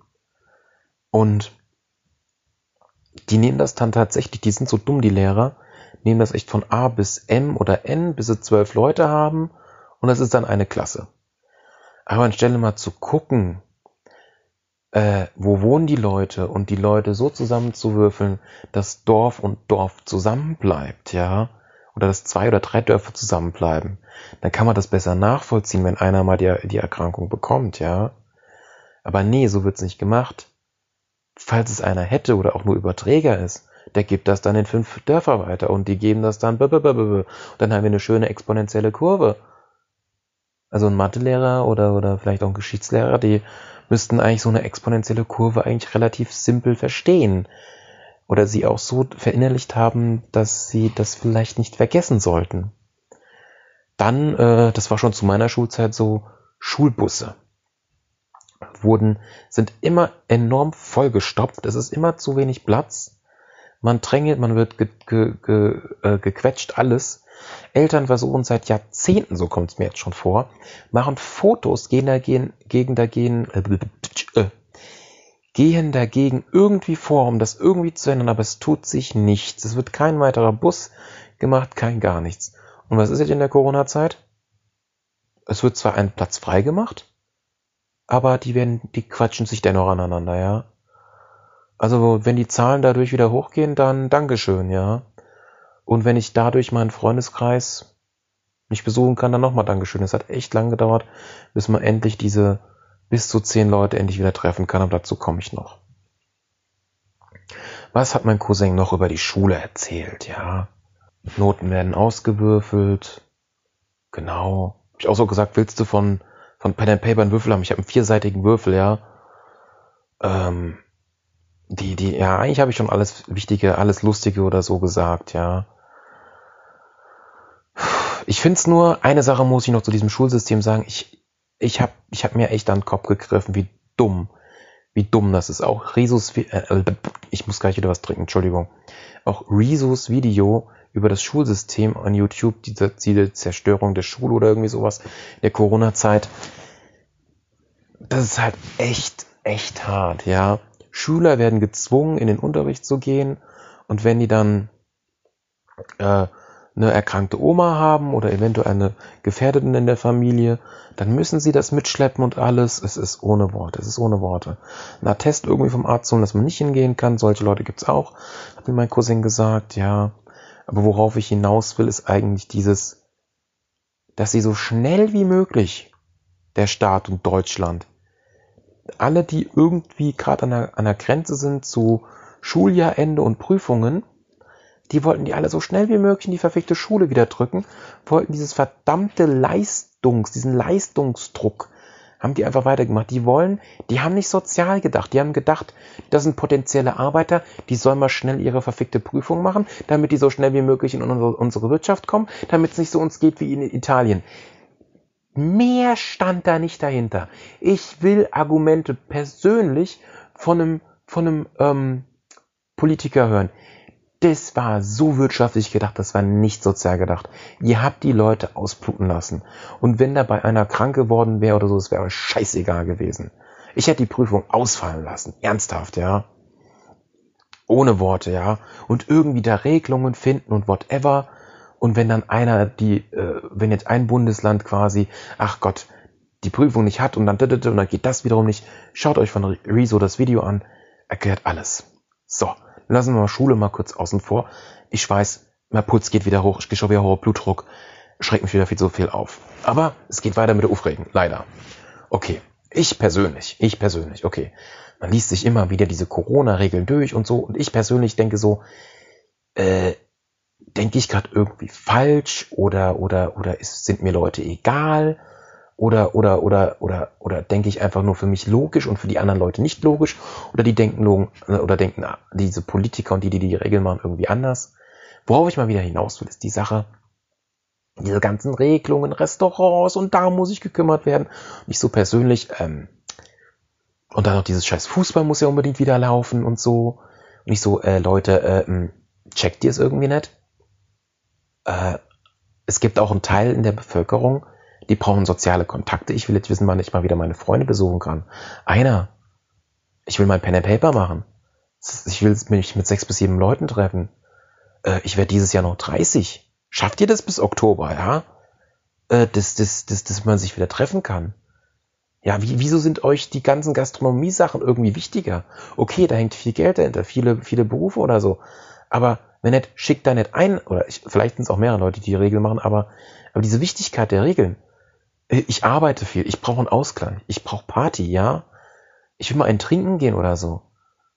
Und die nehmen das dann tatsächlich, die sind so dumm, die Lehrer, nehmen das echt von A bis M oder N, bis sie zwölf Leute haben und das ist dann eine Klasse. Aber anstelle mal zu gucken, äh, wo wohnen die Leute und die Leute so zusammenzuwürfeln, dass Dorf und Dorf zusammenbleibt, ja, oder dass zwei oder drei Dörfer zusammenbleiben, dann kann man das besser nachvollziehen, wenn einer mal die, die Erkrankung bekommt, ja. Aber nee, so wird's nicht gemacht. Falls es einer hätte oder auch nur Überträger ist, der gibt das dann in fünf Dörfer weiter und die geben das dann, und dann haben wir eine schöne exponentielle Kurve. Also ein Mathelehrer oder, oder vielleicht auch ein Geschichtslehrer, die müssten eigentlich so eine exponentielle Kurve eigentlich relativ simpel verstehen. Oder sie auch so verinnerlicht haben, dass sie das vielleicht nicht vergessen sollten. Dann, äh, das war schon zu meiner Schulzeit so, Schulbusse wurden, sind immer enorm vollgestopft. Es ist immer zu wenig Platz. Man drängelt, man wird ge, ge, ge, äh, gequetscht, alles. Eltern versuchen seit Jahrzehnten, so kommt es mir jetzt schon vor, machen Fotos, gehen dagegen, gegen dagegen, äh, äh, gehen dagegen irgendwie vor, um das irgendwie zu ändern, aber es tut sich nichts. Es wird kein weiterer Bus gemacht, kein gar nichts. Und was ist jetzt in der Corona-Zeit? Es wird zwar ein Platz frei gemacht, aber die werden, die quatschen sich dennoch aneinander, ja. Also wenn die Zahlen dadurch wieder hochgehen, dann Dankeschön, ja. Und wenn ich dadurch meinen Freundeskreis nicht besuchen kann, dann nochmal Dankeschön. Es hat echt lang gedauert, bis man endlich diese bis zu zehn Leute endlich wieder treffen kann, aber dazu komme ich noch. Was hat mein Cousin noch über die Schule erzählt, ja? Noten werden ausgewürfelt. Genau. Hab ich auch so gesagt, willst du von, von Pen and Paper einen Würfel haben? Ich habe einen vierseitigen Würfel, ja. Ähm, die, die, ja, eigentlich habe ich schon alles Wichtige, alles Lustige oder so gesagt, ja. Ich finde es nur, eine Sache muss ich noch zu diesem Schulsystem sagen. Ich, ich habe ich hab mir echt an den Kopf gegriffen, wie dumm, wie dumm das ist. Auch Resus, äh, äh, ich muss gleich wieder was trinken, Entschuldigung. Auch Resus Video über das Schulsystem an YouTube, diese, diese Zerstörung der Schule oder irgendwie sowas der Corona-Zeit. Das ist halt echt, echt hart, ja. Schüler werden gezwungen, in den Unterricht zu gehen und wenn die dann äh, eine erkrankte Oma haben oder eventuell eine Gefährdeten in der Familie, dann müssen sie das mitschleppen und alles. Es ist ohne Worte. Es ist ohne Worte. Ein Attest irgendwie vom Arzt holen, dass man nicht hingehen kann. Solche Leute gibt's auch. Hat mir mein Cousin gesagt, ja. Aber worauf ich hinaus will, ist eigentlich dieses, dass sie so schnell wie möglich, der Staat und Deutschland, alle, die irgendwie gerade an an der Grenze sind zu Schuljahrende und Prüfungen, die wollten die alle so schnell wie möglich in die verfickte Schule wieder drücken, wollten dieses verdammte Leistungs, diesen Leistungsdruck, haben die einfach weitergemacht. Die wollen, die haben nicht sozial gedacht. Die haben gedacht, das sind potenzielle Arbeiter, die sollen mal schnell ihre verfickte Prüfung machen, damit die so schnell wie möglich in unsere, Wirtschaft kommen, damit es nicht so uns geht wie in Italien. Mehr stand da nicht dahinter. Ich will Argumente persönlich von einem, von einem ähm, Politiker hören das war so wirtschaftlich gedacht, das war nicht sozial gedacht. Ihr habt die Leute ausbluten lassen. Und wenn dabei einer krank geworden wäre oder so, es wäre euch scheißegal gewesen. Ich hätte die Prüfung ausfallen lassen. Ernsthaft, ja. Ohne Worte, ja. Und irgendwie da Regelungen finden und whatever. Und wenn dann einer die, äh, wenn jetzt ein Bundesland quasi, ach Gott, die Prüfung nicht hat und dann, und dann geht das wiederum nicht, schaut euch von Rezo das Video an, erklärt alles. So. Lassen wir mal Schule mal kurz außen vor. Ich weiß, mein Puls geht wieder hoch, ich gehe schon wieder hoch, Blutdruck, schreckt mich wieder viel zu viel auf. Aber es geht weiter mit der Aufregen, leider. Okay, ich persönlich, ich persönlich, okay. Man liest sich immer wieder diese Corona-Regeln durch und so. Und ich persönlich denke so, äh, denke ich gerade irgendwie falsch oder oder oder ist, sind mir Leute egal? Oder, oder, oder, oder, oder denke ich einfach nur für mich logisch und für die anderen Leute nicht logisch? Oder die denken, oder denken ah, diese Politiker und die, die die Regeln machen, irgendwie anders? Worauf ich mal wieder hinaus will, ist die Sache, diese ganzen Regelungen, Restaurants und da muss ich gekümmert werden. Nicht so persönlich, ähm, und dann noch dieses scheiß Fußball muss ja unbedingt wieder laufen und so. Und nicht so, äh, Leute, äh, hm, checkt ihr es irgendwie nicht? Äh, es gibt auch einen Teil in der Bevölkerung, die brauchen soziale Kontakte. Ich will jetzt wissen, wann ich mal wieder meine Freunde besuchen kann. Einer. Ich will mein Pen and Paper machen. Ich will mich mit sechs bis sieben Leuten treffen. Äh, ich werde dieses Jahr noch 30. Schafft ihr das bis Oktober, ja? Äh, dass, dass, dass, dass man sich wieder treffen kann. Ja, wie, wieso sind euch die ganzen Gastronomie-Sachen irgendwie wichtiger? Okay, da hängt viel Geld dahinter, viele, viele Berufe oder so. Aber wenn nicht, schickt da nicht ein, oder ich, vielleicht sind es auch mehrere Leute, die die Regeln machen, aber, aber diese Wichtigkeit der Regeln, ich arbeite viel, ich brauche einen Ausgleich, ich brauche Party, ja. Ich will mal ein Trinken gehen oder so.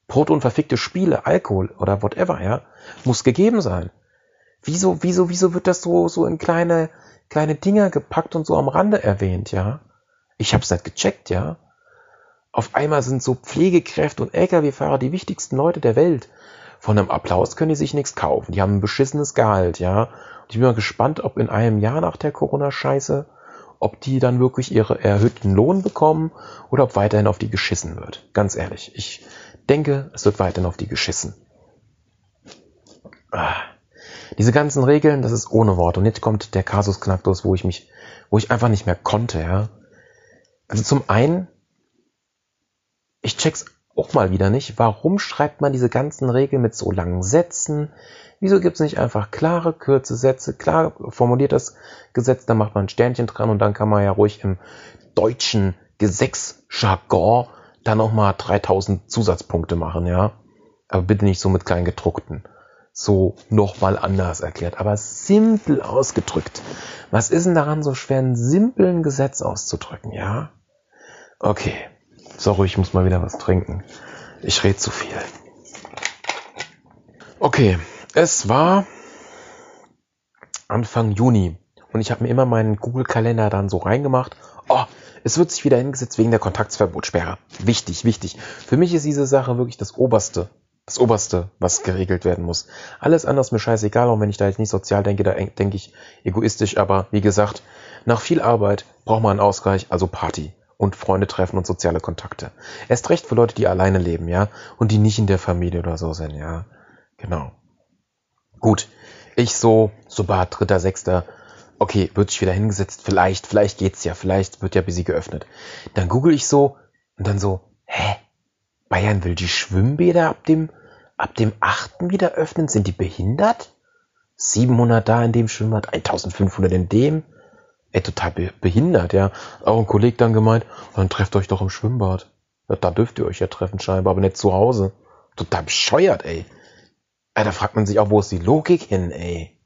Brot und verfickte Spiele, Alkohol oder whatever, ja, muss gegeben sein. Wieso, wieso, wieso wird das so, so in kleine, kleine Dinger gepackt und so am Rande erwähnt, ja? Ich hab's nicht gecheckt, ja? Auf einmal sind so Pflegekräfte und Lkw-Fahrer die wichtigsten Leute der Welt. Von einem Applaus können die sich nichts kaufen. Die haben ein beschissenes Gehalt, ja? Und ich bin mal gespannt, ob in einem Jahr nach der Corona-Scheiße ob die dann wirklich ihre erhöhten Lohn bekommen oder ob weiterhin auf die geschissen wird. Ganz ehrlich, ich denke, es wird weiterhin auf die geschissen. Ah. Diese ganzen Regeln, das ist ohne Wort. Und jetzt kommt der Kasus Knacktus, wo ich mich, wo ich einfach nicht mehr konnte, ja. Also zum einen, ich check's auch mal wieder nicht, warum schreibt man diese ganzen Regeln mit so langen Sätzen? Wieso gibt es nicht einfach klare, kurze Sätze, klar formuliert das Gesetz, dann macht man ein Sternchen dran und dann kann man ja ruhig im deutschen Gesetzjargon dann nochmal 3000 Zusatzpunkte machen, ja. Aber bitte nicht so mit kleinen gedruckten. so nochmal anders erklärt, aber simpel ausgedrückt. Was ist denn daran so schwer, einen simplen Gesetz auszudrücken, ja? Okay. Sorry, ich muss mal wieder was trinken. Ich rede zu viel. Okay, es war Anfang Juni und ich habe mir immer meinen Google-Kalender dann so reingemacht. Oh, es wird sich wieder hingesetzt wegen der Kontaktverbotssperre. Wichtig, wichtig. Für mich ist diese Sache wirklich das Oberste. Das Oberste, was geregelt werden muss. Alles andere ist mir scheißegal, und wenn ich da jetzt nicht sozial denke, da denke ich egoistisch, aber wie gesagt, nach viel Arbeit braucht man einen Ausgleich, also Party und Freunde treffen und soziale Kontakte. Erst recht für Leute, die alleine leben, ja, und die nicht in der Familie oder so sind, ja. Genau. Gut. Ich so, so war dritter, sechster, okay, wird sich wieder hingesetzt, vielleicht, vielleicht geht's ja, vielleicht wird ja busy geöffnet. Dann google ich so und dann so, hä? Bayern will die Schwimmbäder ab dem, ab dem achten wieder öffnen? Sind die behindert? 700 da in dem Schwimmbad, 1500 in dem? Ey, total behindert, ja. Auch ein Kollege dann gemeint, dann trefft euch doch im Schwimmbad. Ja, da dürft ihr euch ja treffen scheinbar, aber nicht zu Hause. Total bescheuert, ey. ey. Da fragt man sich auch, wo ist die Logik hin, ey.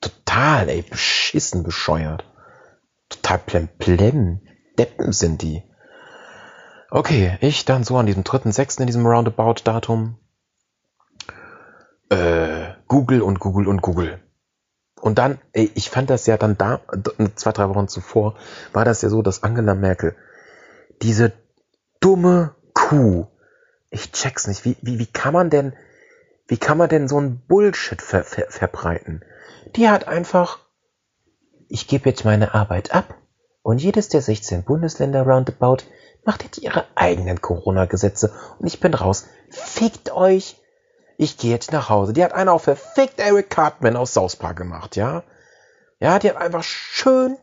Total, ey, beschissen bescheuert. Total plemplem. Deppen sind die. Okay, ich dann so an diesem dritten, sechsten in diesem Roundabout-Datum. Äh, Google und Google und Google. Und dann, ey, ich fand das ja dann da, zwei, drei Wochen zuvor, war das ja so, dass Angela Merkel, diese dumme Kuh, ich check's nicht, wie, wie, wie kann man denn, wie kann man denn so ein Bullshit ver, ver, verbreiten? Die hat einfach, ich gebe jetzt meine Arbeit ab und jedes der 16 Bundesländer roundabout macht jetzt ihre eigenen Corona-Gesetze und ich bin raus. Fickt euch! Ich gehe jetzt nach Hause. Die hat einer auch verfickt Eric Cartman aus South Park gemacht, ja? Ja, die hat einfach schön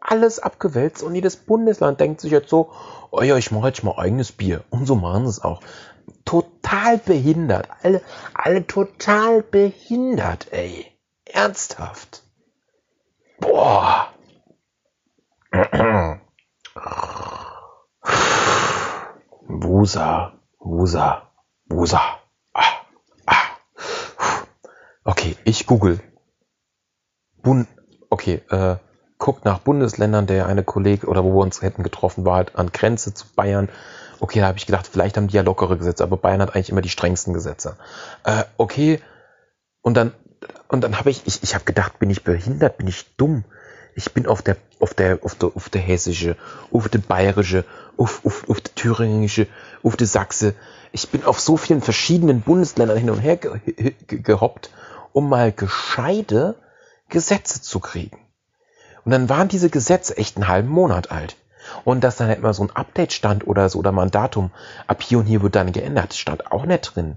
alles abgewälzt und jedes Bundesland denkt sich jetzt so, oh ja, ich mache jetzt mal eigenes Bier. Und so machen sie es auch. Total behindert. Alle, alle total behindert, ey. Ernsthaft. Boah. Wusa, Wusa, Wusa. Okay, ich google. Bund okay, äh, guckt nach Bundesländern, der eine Kollege oder wo wir uns hätten getroffen, war halt an Grenze zu Bayern. Okay, da habe ich gedacht, vielleicht haben die ja lockere Gesetze, aber Bayern hat eigentlich immer die strengsten Gesetze. Äh, okay, und dann und dann habe ich, ich, ich habe gedacht, bin ich behindert, bin ich dumm. Ich bin auf der, auf der, auf der, auf der hessische, auf der bayerische, auf, auf, auf der thüringische, auf der Sachse. Ich bin auf so vielen verschiedenen Bundesländern hin und her ge gehoppt um mal gescheite Gesetze zu kriegen. Und dann waren diese Gesetze echt einen halben Monat alt. Und dass dann halt mal so ein Update stand oder so oder mal ein Datum, ab hier und hier wird dann geändert, stand auch nicht drin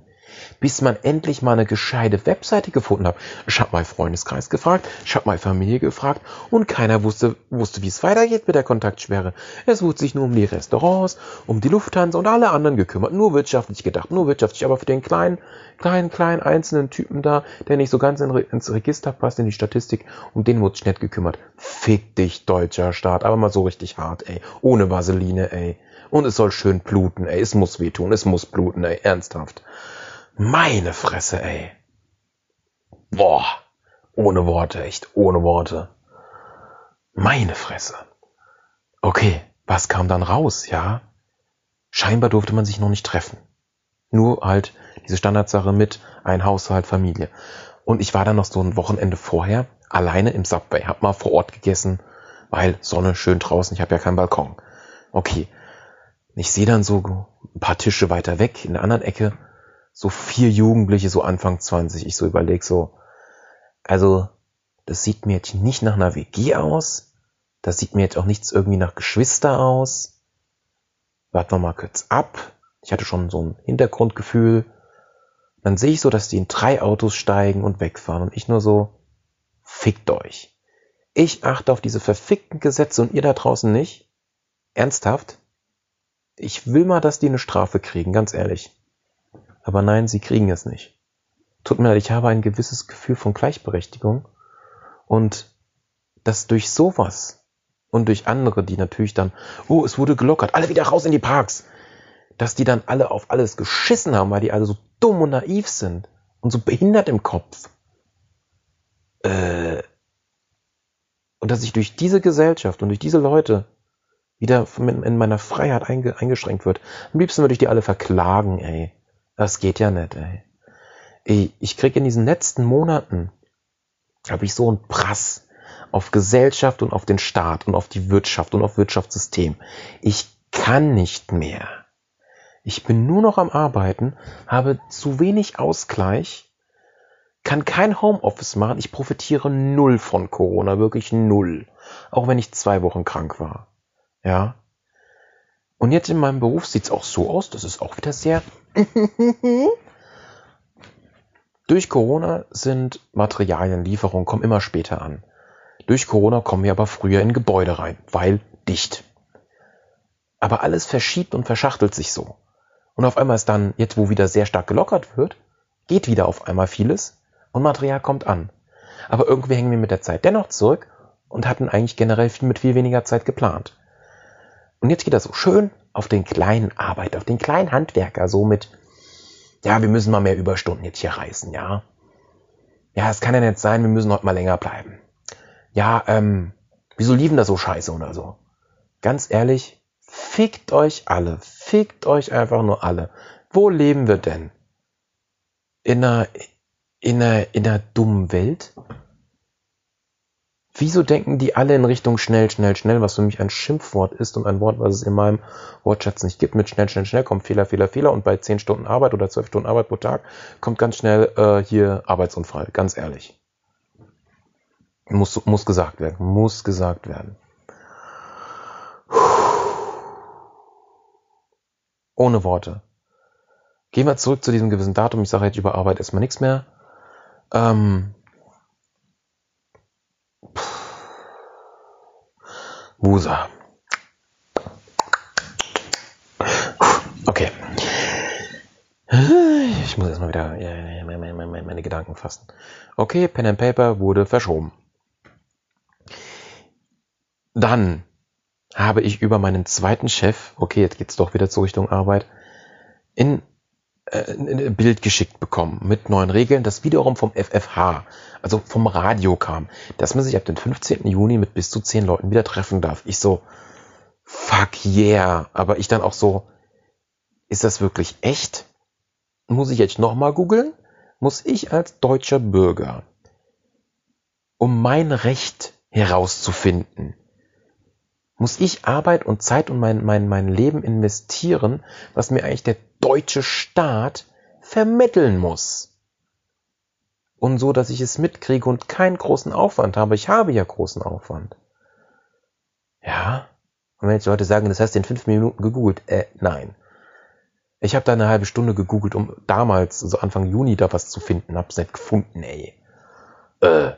bis man endlich mal eine gescheite Webseite gefunden hat. Ich habe meinen Freundeskreis gefragt, ich habe meine Familie gefragt und keiner wusste, wusste, wie es weitergeht mit der Kontaktsperre. Es wurde sich nur um die Restaurants, um die Lufthansa und alle anderen gekümmert. Nur wirtschaftlich gedacht, nur wirtschaftlich, aber für den kleinen, kleinen, kleinen einzelnen Typen da, der nicht so ganz ins Register passt, in die Statistik, um den wurde sich nicht gekümmert. Fick dich, deutscher Staat, aber mal so richtig hart, ey. Ohne Vaseline, ey. Und es soll schön bluten, ey. Es muss wehtun, es muss bluten, ey. Ernsthaft. Meine Fresse, ey. Boah. Ohne Worte, echt, ohne Worte. Meine Fresse. Okay, was kam dann raus, ja? Scheinbar durfte man sich noch nicht treffen. Nur halt diese Standardsache mit ein Haushalt, Familie. Und ich war dann noch so ein Wochenende vorher alleine im Subway, hab mal vor Ort gegessen, weil Sonne schön draußen, ich habe ja keinen Balkon. Okay. Ich sehe dann so ein paar Tische weiter weg in der anderen Ecke so vier Jugendliche, so Anfang 20. Ich so überlege so, also das sieht mir jetzt nicht nach einer WG aus. Das sieht mir jetzt auch nichts irgendwie nach Geschwister aus. Warten wir mal kurz ab. Ich hatte schon so ein Hintergrundgefühl. Dann sehe ich so, dass die in drei Autos steigen und wegfahren und ich nur so, fickt euch. Ich achte auf diese verfickten Gesetze und ihr da draußen nicht. Ernsthaft? Ich will mal, dass die eine Strafe kriegen, ganz ehrlich. Aber nein, sie kriegen es nicht. Tut mir leid, ich habe ein gewisses Gefühl von Gleichberechtigung und dass durch sowas und durch andere, die natürlich dann, oh, es wurde gelockert, alle wieder raus in die Parks, dass die dann alle auf alles geschissen haben, weil die alle so dumm und naiv sind. und so behindert im Kopf. Äh, und dass ich durch diese Gesellschaft und durch diese Leute wieder in meiner Freiheit einge eingeschränkt wird. Am liebsten würde ich die alle verklagen, ey. Das geht ja nicht, ey. ey ich kriege in diesen letzten Monaten, habe ich so einen Prass auf Gesellschaft und auf den Staat und auf die Wirtschaft und auf Wirtschaftssystem. Ich kann nicht mehr. Ich bin nur noch am Arbeiten, habe zu wenig Ausgleich, kann kein Homeoffice machen. Ich profitiere null von Corona, wirklich null. Auch wenn ich zwei Wochen krank war. Ja. Und jetzt in meinem Beruf sieht es auch so aus, das ist auch wieder sehr. Durch Corona sind Materialienlieferungen, kommen immer später an. Durch Corona kommen wir aber früher in Gebäude rein, weil dicht. Aber alles verschiebt und verschachtelt sich so. Und auf einmal ist dann, jetzt wo wieder sehr stark gelockert wird, geht wieder auf einmal vieles und Material kommt an. Aber irgendwie hängen wir mit der Zeit dennoch zurück und hatten eigentlich generell viel mit viel weniger Zeit geplant. Und jetzt geht das so schön auf den kleinen Arbeiter, auf den kleinen Handwerker, so mit, ja, wir müssen mal mehr Überstunden jetzt hier reißen, ja. Ja, es kann ja nicht sein, wir müssen heute mal länger bleiben. Ja, ähm, wieso liefen das so scheiße oder so? Ganz ehrlich, fickt euch alle, fickt euch einfach nur alle. Wo leben wir denn? In einer, in einer, in einer dummen Welt? Wieso denken die alle in Richtung schnell, schnell, schnell, was für mich ein Schimpfwort ist und ein Wort, was es in meinem Wortschatz nicht gibt. Mit schnell, schnell, schnell kommt Fehler, Fehler, Fehler und bei 10 Stunden Arbeit oder 12 Stunden Arbeit pro Tag kommt ganz schnell äh, hier Arbeitsunfall. Ganz ehrlich. Muss, muss gesagt werden. Muss gesagt werden. Ohne Worte. Gehen wir zurück zu diesem gewissen Datum. Ich sage jetzt über Arbeit erstmal nichts mehr. Ähm, Wusa. Okay. Ich muss erstmal wieder meine, meine, meine Gedanken fassen. Okay, Pen and Paper wurde verschoben. Dann habe ich über meinen zweiten Chef, okay, jetzt geht's doch wieder zur Richtung Arbeit, in äh, ein Bild geschickt bekommen mit neuen Regeln, das wiederum vom FFH, also vom Radio kam, dass man sich ab dem 15. Juni mit bis zu 10 Leuten wieder treffen darf. Ich so, fuck yeah. Aber ich dann auch so, ist das wirklich echt? Muss ich jetzt nochmal googeln? Muss ich als deutscher Bürger, um mein Recht herauszufinden, muss ich Arbeit und Zeit und mein, mein, mein Leben investieren, was mir eigentlich der deutsche Staat vermitteln muss. Und so, dass ich es mitkriege und keinen großen Aufwand habe. Ich habe ja großen Aufwand. Ja. Und wenn jetzt Leute sagen, das du in fünf Minuten gegoogelt, äh, nein. Ich habe da eine halbe Stunde gegoogelt, um damals, so also Anfang Juni, da was zu finden. Hab's nicht gefunden, ey. Äh.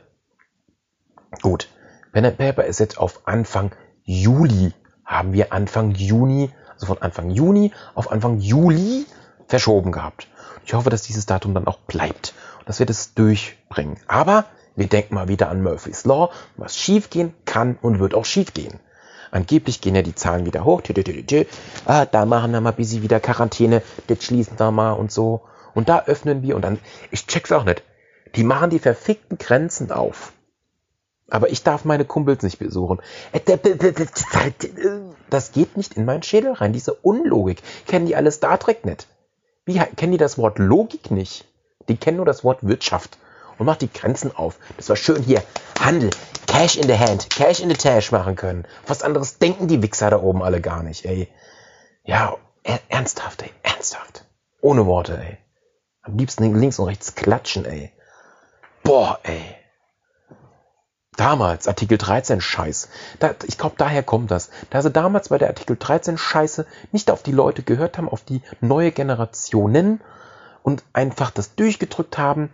Gut. Pen and Paper ist jetzt auf Anfang Juli haben wir Anfang Juni, also von Anfang Juni auf Anfang Juli verschoben gehabt. Ich hoffe, dass dieses Datum dann auch bleibt und dass wir das durchbringen. Aber wir denken mal wieder an Murphy's Law. Was schiefgehen kann und wird auch schiefgehen. Angeblich gehen ja die Zahlen wieder hoch. Ah, da machen wir mal sie wieder Quarantäne. Das schließen wir mal und so. Und da öffnen wir und dann, ich check's auch nicht. Die machen die verfickten Grenzen auf. Aber ich darf meine Kumpels nicht besuchen. Das geht nicht in meinen Schädel rein. Diese Unlogik. Kennen die alle Star Trek nicht? Wie kennen die das Wort Logik nicht? Die kennen nur das Wort Wirtschaft. Und macht die Grenzen auf. Das war schön hier. Handel. Cash in the hand. Cash in the tash machen können. Was anderes denken die Wichser da oben alle gar nicht, ey. Ja, ernsthaft, ey. Ernsthaft. Ohne Worte, ey. Am liebsten links und rechts klatschen, ey. Boah, ey. Damals, Artikel 13 Scheiß. Da, ich glaube, daher kommt das. Da sie damals bei der Artikel 13 Scheiße nicht auf die Leute gehört haben, auf die neue Generationen und einfach das durchgedrückt haben,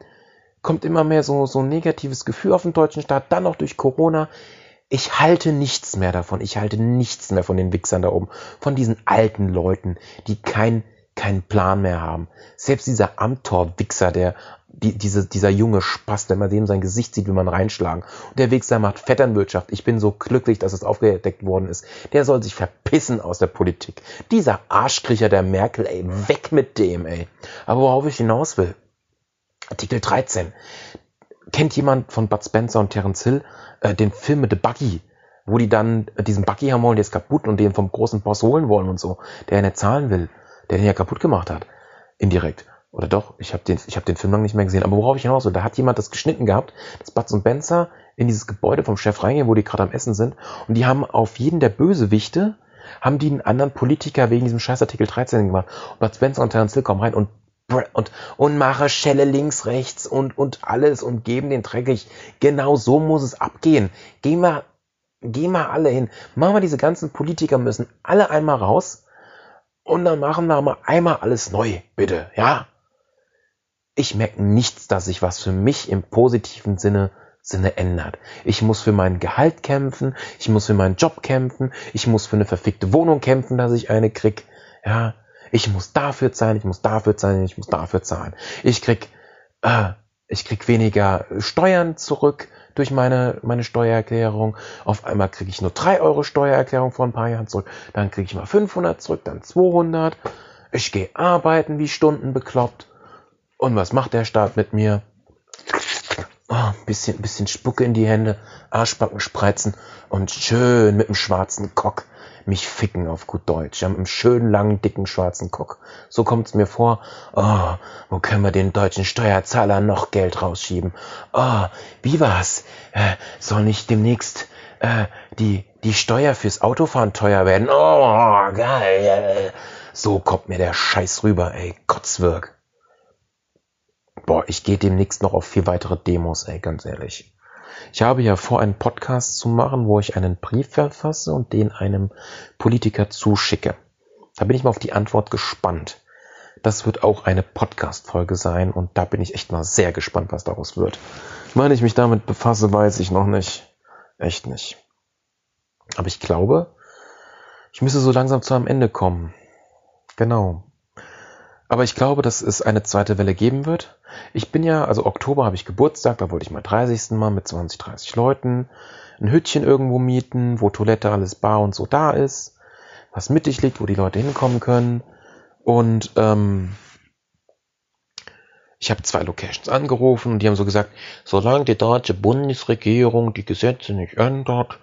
kommt immer mehr so, so ein negatives Gefühl auf den deutschen Staat, dann auch durch Corona. Ich halte nichts mehr davon. Ich halte nichts mehr von den Wichsern da oben. Von diesen alten Leuten, die kein, keinen Plan mehr haben. Selbst dieser Amtor-Wichser, der die, diese, dieser junge Spaß, der man dem sein Gesicht sieht, wie man reinschlagen. Und der Wichser macht Vetternwirtschaft. Ich bin so glücklich, dass es aufgedeckt worden ist. Der soll sich verpissen aus der Politik. Dieser Arschkriecher der Merkel, ey, weg mit dem, ey. Aber worauf ich hinaus will. Artikel 13. Kennt jemand von Bud Spencer und Terence Hill äh, den Film mit The Buggy, wo die dann äh, diesen Buggy haben wollen, der ist kaputt und den vom großen Boss holen wollen und so, der nicht zahlen will, der den ja kaputt gemacht hat, indirekt. Oder doch, ich habe den, ich hab den Film lange nicht mehr gesehen. Aber worauf ich hinaus will, da hat jemand das geschnitten gehabt, dass Bud und Spencer in dieses Gebäude vom Chef reingehen, wo die gerade am Essen sind. Und die haben auf jeden der Bösewichte, haben die einen anderen Politiker wegen diesem scheiß Artikel 13 gemacht. Und Bud Spencer und Terence Hill kommen rein und und, und mache Schelle links, rechts und, und alles und geben den dreckig. Genau so muss es abgehen. Gehen wir, gehen wir alle hin. Machen wir diese ganzen Politiker müssen alle einmal raus und dann machen wir mal einmal alles neu, bitte, ja? Ich merke nichts, dass sich was für mich im positiven Sinne Sinne ändert. Ich muss für mein Gehalt kämpfen, ich muss für meinen Job kämpfen, ich muss für eine verfickte Wohnung kämpfen, dass ich eine krieg. Ja, ich muss dafür zahlen, ich muss dafür zahlen, ich muss dafür zahlen. Ich krieg, äh, ich krieg weniger Steuern zurück durch meine, meine Steuererklärung. Auf einmal kriege ich nur drei Euro Steuererklärung vor ein paar Jahren zurück. Dann kriege ich mal 500 zurück, dann 200. Ich gehe arbeiten wie Stunden bekloppt. Und was macht der Staat mit mir? Oh, bisschen, bisschen Spucke in die Hände, Arschbacken spreizen und schön mit dem schwarzen Kock mich ficken auf gut Deutsch. Ja, mit einem schönen, langen, dicken, schwarzen Kock. So kommt's mir vor. Oh, wo können wir den deutschen Steuerzahler noch Geld rausschieben? Oh, wie war's? Äh, soll nicht demnächst äh, die, die Steuer fürs Autofahren teuer werden? Oh, geil. So kommt mir der Scheiß rüber, ey. Kotzwirk. Boah, ich gehe demnächst noch auf vier weitere Demos, ey, ganz ehrlich. Ich habe ja vor, einen Podcast zu machen, wo ich einen Brief verfasse und den einem Politiker zuschicke. Da bin ich mal auf die Antwort gespannt. Das wird auch eine Podcast-Folge sein und da bin ich echt mal sehr gespannt, was daraus wird. Wann ich mich damit befasse, weiß ich noch nicht. Echt nicht. Aber ich glaube, ich müsste so langsam zu einem Ende kommen. Genau. Aber ich glaube, dass es eine zweite Welle geben wird. Ich bin ja, also Oktober habe ich Geburtstag, da wollte ich mal 30. Mal mit 20, 30 Leuten ein Hütchen irgendwo mieten, wo Toilette, alles bar und so da ist, was mittig liegt, wo die Leute hinkommen können. Und ähm, ich habe zwei Locations angerufen und die haben so gesagt, solange die deutsche Bundesregierung die Gesetze nicht ändert,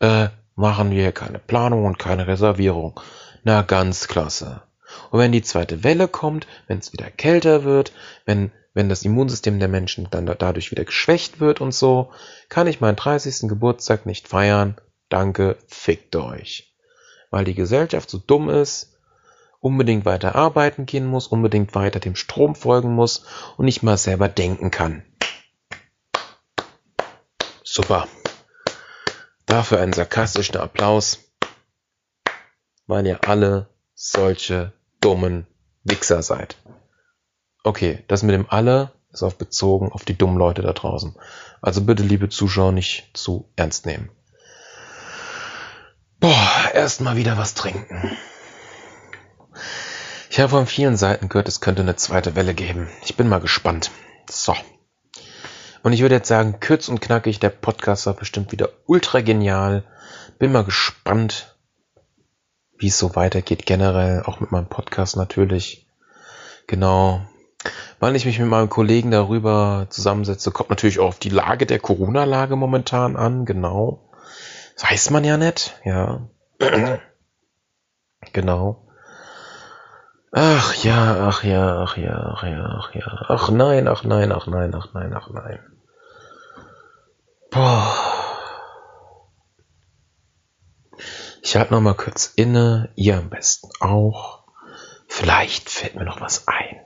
äh, machen wir keine Planung und keine Reservierung. Na ganz klasse. Und wenn die zweite Welle kommt, wenn es wieder kälter wird, wenn, wenn das Immunsystem der Menschen dann dadurch wieder geschwächt wird und so, kann ich meinen 30. Geburtstag nicht feiern. Danke, fickt euch. Weil die Gesellschaft so dumm ist, unbedingt weiter arbeiten gehen muss, unbedingt weiter dem Strom folgen muss und nicht mal selber denken kann. Super. Dafür einen sarkastischen Applaus, weil ihr alle solche dummen Wichser seid. Okay, das mit dem alle ist auf bezogen auf die dummen Leute da draußen. Also bitte, liebe Zuschauer, nicht zu ernst nehmen. Boah, erstmal wieder was trinken. Ich habe von vielen Seiten gehört, es könnte eine zweite Welle geben. Ich bin mal gespannt. So. Und ich würde jetzt sagen, kurz und knackig, der Podcast war bestimmt wieder ultra genial. Bin mal gespannt, wie es so weitergeht, generell, auch mit meinem Podcast natürlich. Genau. Wann ich mich mit meinem Kollegen darüber zusammensetze, kommt natürlich auch auf die Lage der Corona-Lage momentan an, genau. Das weiß man ja nicht, ja. genau. Ach ja, ach ja, ach ja, ach ja, ach ja. Ach nein, ach nein, ach nein, ach nein, ach nein. Boah. Ich halte noch mal kurz inne, ihr am besten auch. Vielleicht fällt mir noch was ein.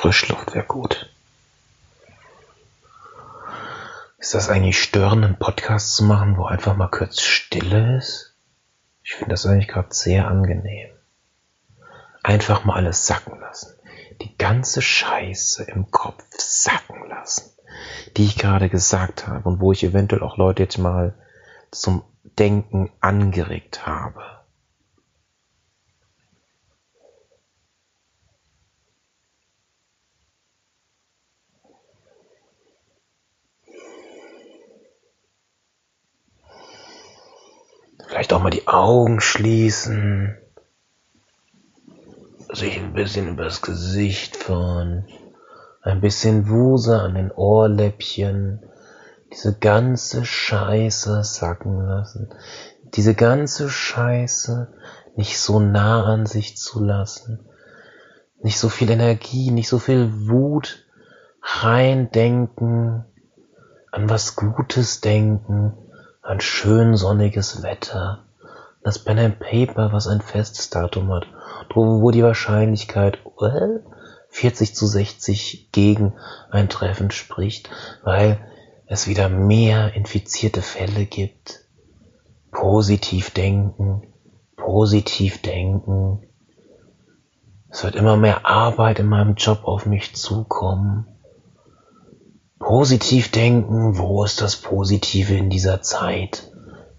Frischluft wäre gut. Ist das eigentlich störend, einen Podcast zu machen, wo einfach mal kurz Stille ist? Ich finde das eigentlich gerade sehr angenehm. Einfach mal alles sacken lassen. Die ganze Scheiße im Kopf sacken lassen, die ich gerade gesagt habe und wo ich eventuell auch Leute jetzt mal zum Denken angeregt habe. Mal die Augen schließen. Sich ein bisschen übers Gesicht fahren. Ein bisschen Wuse an den Ohrläppchen. Diese ganze Scheiße sacken lassen. Diese ganze Scheiße nicht so nah an sich zu lassen. Nicht so viel Energie, nicht so viel Wut reindenken, an was Gutes denken, an schön sonniges Wetter. Das Pen and Paper, was ein festes Datum hat, wo die Wahrscheinlichkeit well, 40 zu 60 gegen ein Treffen spricht, weil es wieder mehr infizierte Fälle gibt. Positiv denken, positiv denken. Es wird immer mehr Arbeit in meinem Job auf mich zukommen. Positiv denken, wo ist das Positive in dieser Zeit?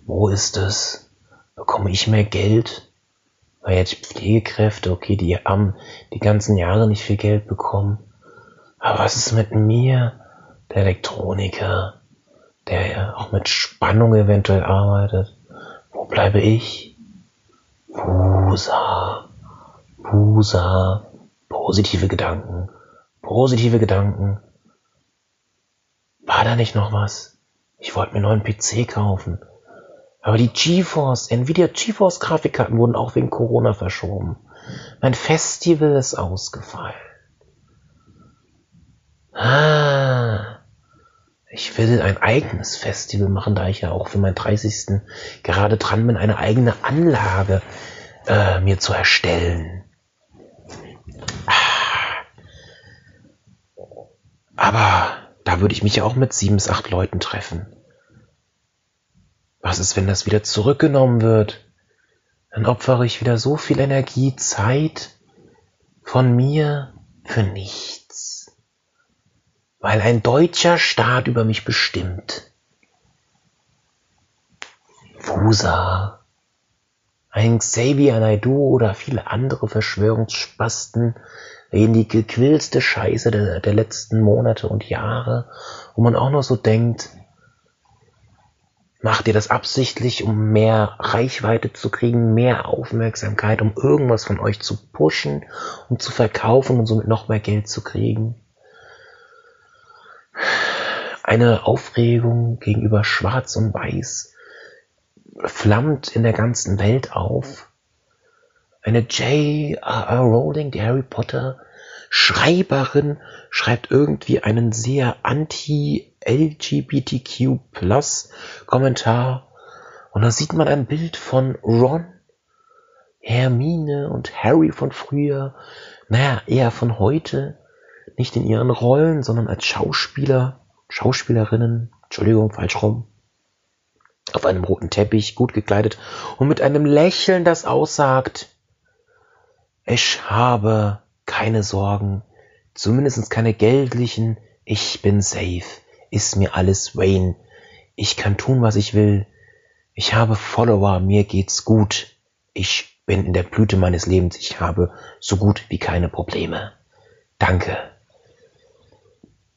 Wo ist es? Bekomme ich mehr Geld? Weil jetzt Pflegekräfte, okay, die haben die ganzen Jahre nicht viel Geld bekommen. Aber was ist mit mir, der Elektroniker, der ja auch mit Spannung eventuell arbeitet? Wo bleibe ich? Busa, Busa, positive Gedanken, positive Gedanken, war da nicht noch was? Ich wollte mir einen neuen PC kaufen. Aber die GeForce, Nvidia GeForce Grafikkarten wurden auch wegen Corona verschoben. Mein Festival ist ausgefallen. Ah, ich will ein eigenes Festival machen, da ich ja auch für meinen 30. gerade dran bin, eine eigene Anlage äh, mir zu erstellen. Ah. Aber da würde ich mich ja auch mit sieben bis acht Leuten treffen. Was ist, wenn das wieder zurückgenommen wird? Dann opfere ich wieder so viel Energie, Zeit von mir für nichts. Weil ein deutscher Staat über mich bestimmt. Wusa, ein Xavier Naidoo oder viele andere Verschwörungsspasten reden die gequillste Scheiße der, der letzten Monate und Jahre, wo man auch nur so denkt, macht ihr das absichtlich, um mehr Reichweite zu kriegen, mehr Aufmerksamkeit, um irgendwas von euch zu pushen, um zu verkaufen und somit noch mehr Geld zu kriegen? Eine Aufregung gegenüber Schwarz und Weiß flammt in der ganzen Welt auf eine J.R.R. Rowling, die Harry Potter Schreiberin, schreibt irgendwie einen sehr anti-LGBTQ plus Kommentar. Und da sieht man ein Bild von Ron, Hermine und Harry von früher. Naja, eher von heute. Nicht in ihren Rollen, sondern als Schauspieler, Schauspielerinnen. Entschuldigung, falsch rum auf einem roten Teppich, gut gekleidet und mit einem Lächeln, das aussagt, ich habe keine Sorgen, zumindest keine geldlichen. Ich bin safe. Ist mir alles Wayne. Ich kann tun, was ich will. Ich habe Follower, mir geht's gut. Ich bin in der Blüte meines Lebens. Ich habe so gut wie keine Probleme. Danke.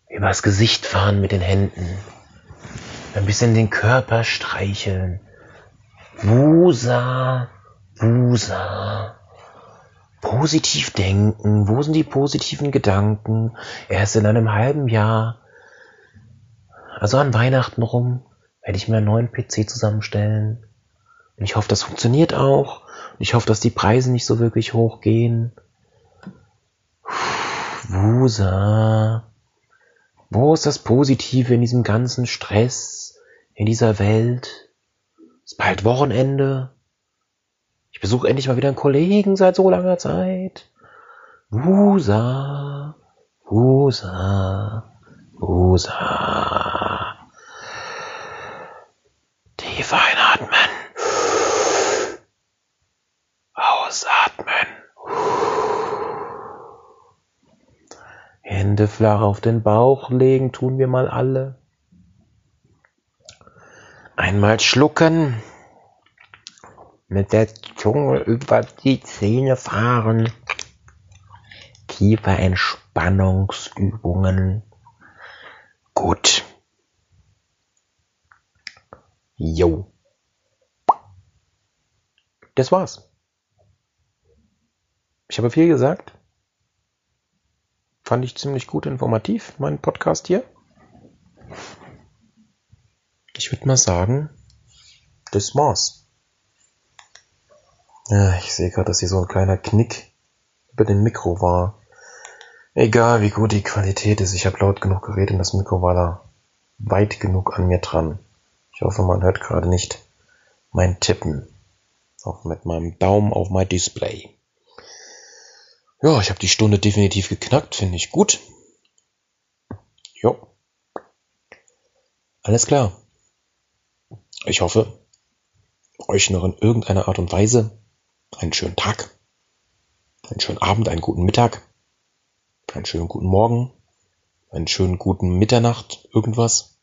Übers Gesicht fahren mit den Händen. Ein bisschen den Körper streicheln. Wusa, Wusa positiv denken, wo sind die positiven Gedanken? Erst in einem halben Jahr, also an Weihnachten rum, werde ich mir einen neuen PC zusammenstellen. Und ich hoffe, das funktioniert auch. Und ich hoffe, dass die Preise nicht so wirklich hochgehen. Wusa. Wo ist das Positive in diesem ganzen Stress, in dieser Welt? Ist bald Wochenende. Ich besuche endlich mal wieder einen Kollegen seit so langer Zeit. Wusa, Wusa, Wusa. Tief einatmen. Ausatmen. Hände flach auf den Bauch legen, tun wir mal alle. Einmal schlucken mit der Zunge über die Zähne fahren. Tiefe Entspannungsübungen. Gut. Jo. das war's. Ich habe viel gesagt. Fand ich ziemlich gut informativ, mein Podcast hier. Ich würde mal sagen, das war's. Ich sehe gerade, dass hier so ein kleiner Knick über dem Mikro war. Egal wie gut die Qualität ist, ich habe laut genug geredet und das Mikro war da weit genug an mir dran. Ich hoffe, man hört gerade nicht mein Tippen. Auch mit meinem Daumen auf mein Display. Ja, ich habe die Stunde definitiv geknackt, finde ich gut. Jo. Alles klar. Ich hoffe, euch noch in irgendeiner Art und Weise einen schönen Tag, einen schönen Abend, einen guten Mittag, einen schönen guten Morgen, einen schönen guten Mitternacht, irgendwas.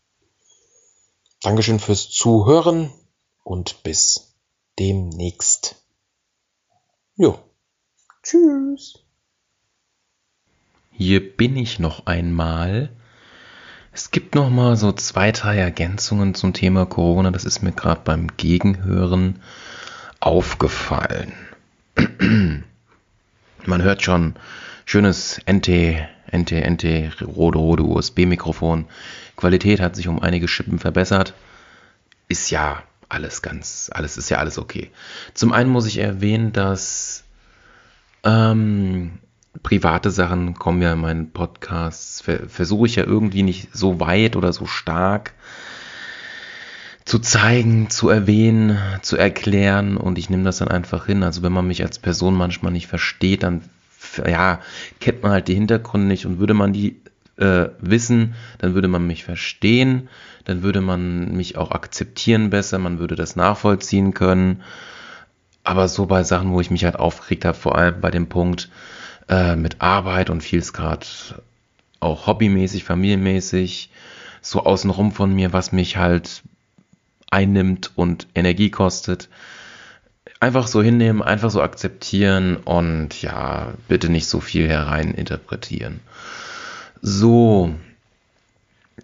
Dankeschön fürs Zuhören und bis demnächst. Jo. Tschüss. Hier bin ich noch einmal. Es gibt noch mal so zwei, drei Ergänzungen zum Thema Corona. Das ist mir gerade beim Gegenhören aufgefallen. Man hört schon schönes NT, NT, NT, rode, rode USB-Mikrofon. Qualität hat sich um einige Schippen verbessert. Ist ja alles ganz, alles ist ja alles okay. Zum einen muss ich erwähnen, dass ähm, private Sachen kommen ja in meinen Podcasts, versuche ich ja irgendwie nicht so weit oder so stark zu zeigen, zu erwähnen, zu erklären und ich nehme das dann einfach hin. Also wenn man mich als Person manchmal nicht versteht, dann ja, kennt man halt die Hintergründe nicht und würde man die äh, wissen, dann würde man mich verstehen, dann würde man mich auch akzeptieren besser, man würde das nachvollziehen können. Aber so bei Sachen, wo ich mich halt aufgeregt habe, vor allem bei dem Punkt äh, mit Arbeit und vieles gerade auch hobbymäßig, familienmäßig, so außenrum von mir, was mich halt einnimmt und Energie kostet. Einfach so hinnehmen, einfach so akzeptieren und ja, bitte nicht so viel herein interpretieren. So,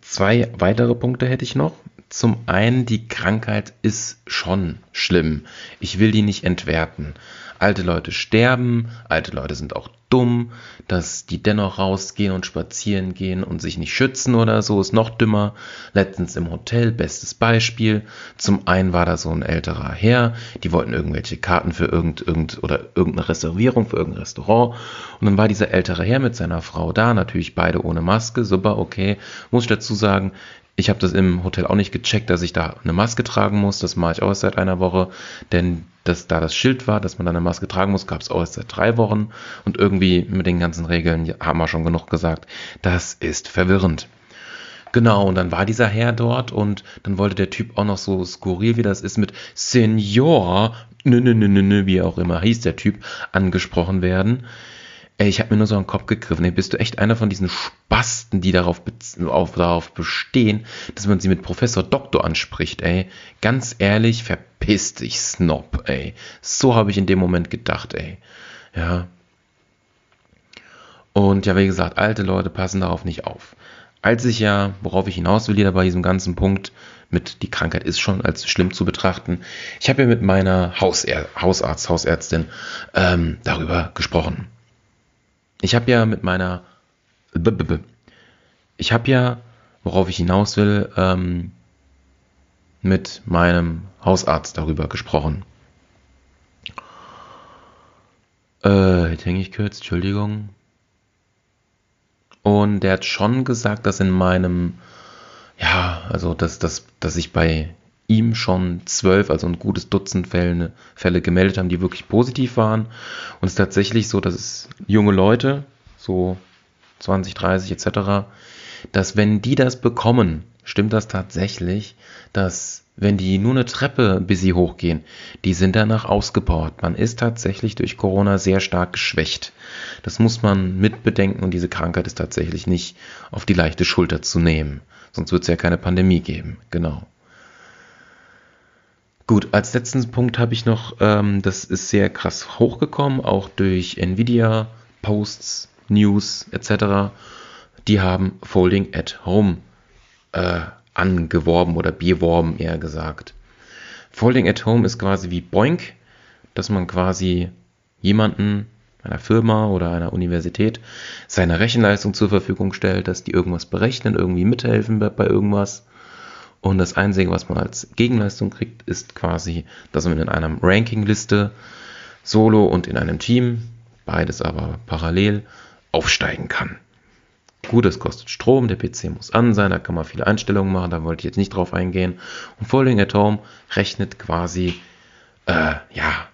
zwei weitere Punkte hätte ich noch. Zum einen, die Krankheit ist schon schlimm. Ich will die nicht entwerten. Alte Leute sterben, alte Leute sind auch dumm, dass die dennoch rausgehen und spazieren gehen und sich nicht schützen oder so, ist noch dümmer. Letztens im Hotel, bestes Beispiel. Zum einen war da so ein älterer Herr, die wollten irgendwelche Karten für irgend, irgend oder irgendeine Reservierung für irgendein Restaurant. Und dann war dieser ältere Herr mit seiner Frau da, natürlich beide ohne Maske, super, okay. Muss ich dazu sagen, ich habe das im Hotel auch nicht gecheckt, dass ich da eine Maske tragen muss. Das mache ich auch seit einer Woche, denn dass da das Schild war, dass man da eine Maske tragen muss, gab es auch seit drei Wochen. Und irgendwie mit den ganzen Regeln haben wir schon genug gesagt. Das ist verwirrend. Genau, und dann war dieser Herr dort und dann wollte der Typ auch noch so skurril, wie das ist, mit Senior, nö, nö, nö, nö, wie auch immer hieß der Typ, angesprochen werden. Ey, ich habe mir nur so einen Kopf gegriffen. Ey, bist du echt einer von diesen Spasten, die darauf, auf, darauf bestehen, dass man sie mit Professor Doktor anspricht, ey? Ganz ehrlich, verpiss dich, Snob, ey. So habe ich in dem Moment gedacht, ey. Ja. Und ja, wie gesagt, alte Leute passen darauf nicht auf. Als ich ja, worauf ich hinaus will hier bei diesem ganzen Punkt, mit die Krankheit ist schon als schlimm zu betrachten. Ich habe ja mit meiner Hausärztin, Hausarzt, Hausärztin ähm, darüber gesprochen. Ich habe ja mit meiner, ich habe ja, worauf ich hinaus will, ähm, mit meinem Hausarzt darüber gesprochen. Äh, jetzt hänge ich kurz, Entschuldigung. Und der hat schon gesagt, dass in meinem, ja, also dass, dass, dass ich bei ihm schon zwölf, also ein gutes Dutzend Fälle, Fälle gemeldet haben, die wirklich positiv waren. Und es ist tatsächlich so, dass es junge Leute, so 20, 30 etc., dass wenn die das bekommen, stimmt das tatsächlich, dass wenn die nur eine Treppe bis sie hochgehen, die sind danach ausgepowert. Man ist tatsächlich durch Corona sehr stark geschwächt. Das muss man mitbedenken und diese Krankheit ist tatsächlich nicht auf die leichte Schulter zu nehmen. Sonst wird es ja keine Pandemie geben. Genau. Gut, als letzten Punkt habe ich noch, ähm, das ist sehr krass hochgekommen, auch durch Nvidia, Posts, News etc. Die haben Folding at Home äh, angeworben oder beworben, eher gesagt. Folding at Home ist quasi wie Boink. dass man quasi jemanden, einer Firma oder einer Universität, seine Rechenleistung zur Verfügung stellt, dass die irgendwas berechnen, irgendwie mithelfen bei, bei irgendwas. Und das Einzige, was man als Gegenleistung kriegt, ist quasi, dass man in einer Rankingliste solo und in einem Team, beides aber parallel, aufsteigen kann. Gut, es kostet Strom, der PC muss an sein, da kann man viele Einstellungen machen, da wollte ich jetzt nicht drauf eingehen. Und Folding at Home rechnet quasi, äh, ja,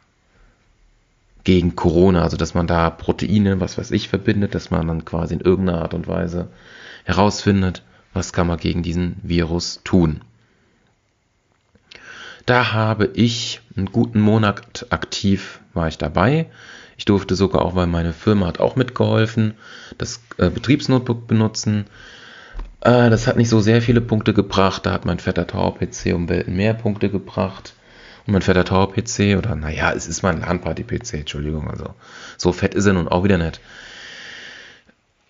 gegen Corona, also dass man da Proteine, was weiß ich, verbindet, dass man dann quasi in irgendeiner Art und Weise herausfindet, was kann man gegen diesen Virus tun. Da habe ich einen guten Monat aktiv, war ich dabei. Ich durfte sogar auch, weil meine Firma hat auch mitgeholfen, das äh, Betriebsnotebook benutzen. Äh, das hat nicht so sehr viele Punkte gebracht. Da hat mein fetter Tower-PC um Welten mehr Punkte gebracht. Und mein fetter Tower-PC, oder naja, es ist mein LAN-Party-PC, Entschuldigung, also so fett ist er nun auch wieder nicht.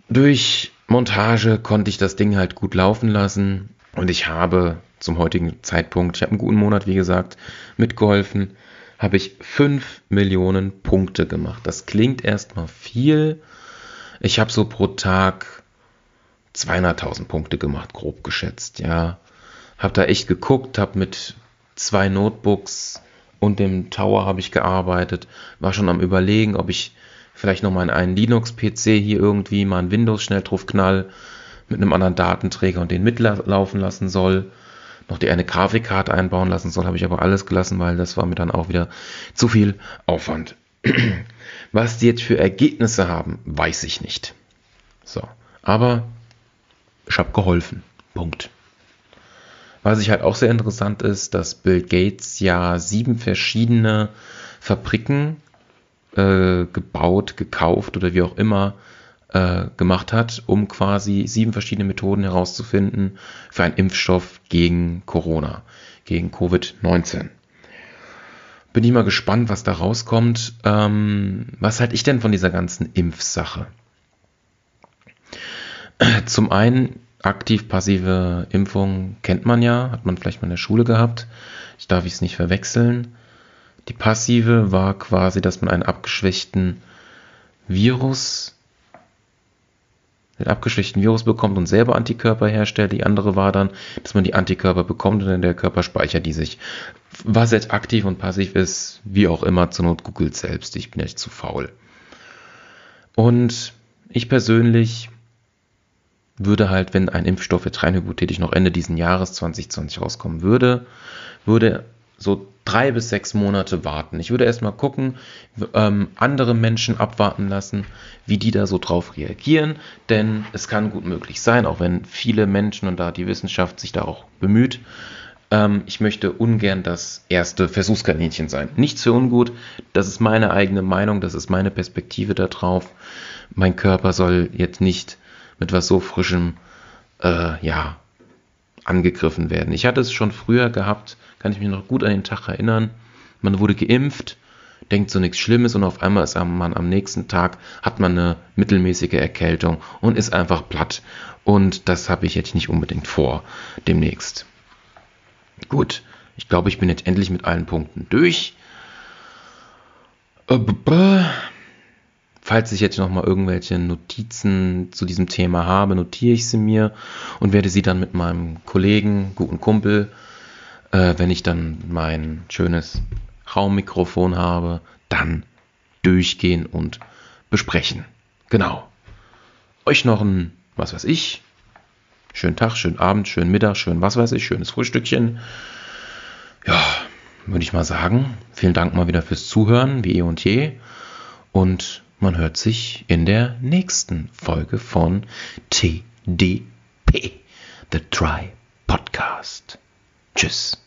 Durch Montage konnte ich das Ding halt gut laufen lassen und ich habe zum heutigen Zeitpunkt, ich habe einen guten Monat, wie gesagt, mitgeholfen habe ich 5 Millionen Punkte gemacht. Das klingt erstmal viel. Ich habe so pro Tag 200.000 Punkte gemacht, grob geschätzt, ja. Habe da echt geguckt, habe mit zwei Notebooks und dem Tower habe ich gearbeitet, war schon am überlegen, ob ich vielleicht nochmal in einen Linux-PC hier irgendwie mal ein Windows schnell drauf knall mit einem anderen Datenträger und den mitlaufen lassen soll noch die eine Grafikkarte einbauen lassen soll, habe ich aber alles gelassen, weil das war mir dann auch wieder zu viel Aufwand. Was die jetzt für Ergebnisse haben, weiß ich nicht. So, aber ich habe geholfen. Punkt. Was ich halt auch sehr interessant ist, dass Bill Gates ja sieben verschiedene Fabriken äh, gebaut, gekauft oder wie auch immer äh, gemacht hat, um quasi sieben verschiedene Methoden herauszufinden für einen Impfstoff gegen Corona, gegen Covid-19. Bin ich mal gespannt, was da rauskommt. Ähm, was halte ich denn von dieser ganzen Impfsache? Zum einen aktiv-passive Impfung kennt man ja, hat man vielleicht mal in der Schule gehabt. Ich darf es nicht verwechseln. Die passive war quasi, dass man einen abgeschwächten Virus den abgeschwächten Virus bekommt und selber Antikörper herstellt. Die andere war dann, dass man die Antikörper bekommt und dann der Körper speichert die sich. Was jetzt aktiv und passiv ist, wie auch immer, zur Not googelt selbst. Ich bin echt zu faul. Und ich persönlich würde halt, wenn ein Impfstoff jetzt rein hypothetisch noch Ende diesen Jahres 2020 rauskommen würde, würde so drei bis sechs Monate warten. Ich würde erstmal gucken, ähm, andere Menschen abwarten lassen, wie die da so drauf reagieren, denn es kann gut möglich sein, auch wenn viele Menschen und da die Wissenschaft sich da auch bemüht, ähm, ich möchte ungern das erste Versuchskaninchen sein. Nichts für ungut, das ist meine eigene Meinung, das ist meine Perspektive darauf. Mein Körper soll jetzt nicht mit was so frischem, äh, ja, angegriffen werden. Ich hatte es schon früher gehabt, kann ich mich noch gut an den Tag erinnern. Man wurde geimpft, denkt so nichts Schlimmes und auf einmal ist man am nächsten Tag, hat man eine mittelmäßige Erkältung und ist einfach platt. Und das habe ich jetzt nicht unbedingt vor, demnächst. Gut, ich glaube, ich bin jetzt endlich mit allen Punkten durch. Falls ich jetzt noch mal irgendwelche Notizen zu diesem Thema habe, notiere ich sie mir und werde sie dann mit meinem Kollegen, guten Kumpel, äh, wenn ich dann mein schönes Raummikrofon habe, dann durchgehen und besprechen. Genau. Euch noch ein, was weiß ich, schönen Tag, schönen Abend, schönen Mittag, schön was weiß ich, schönes Frühstückchen. Ja, würde ich mal sagen. Vielen Dank mal wieder fürs Zuhören, wie eh und je. Und man hört sich in der nächsten Folge von TDP, The Try Podcast. Tschüss.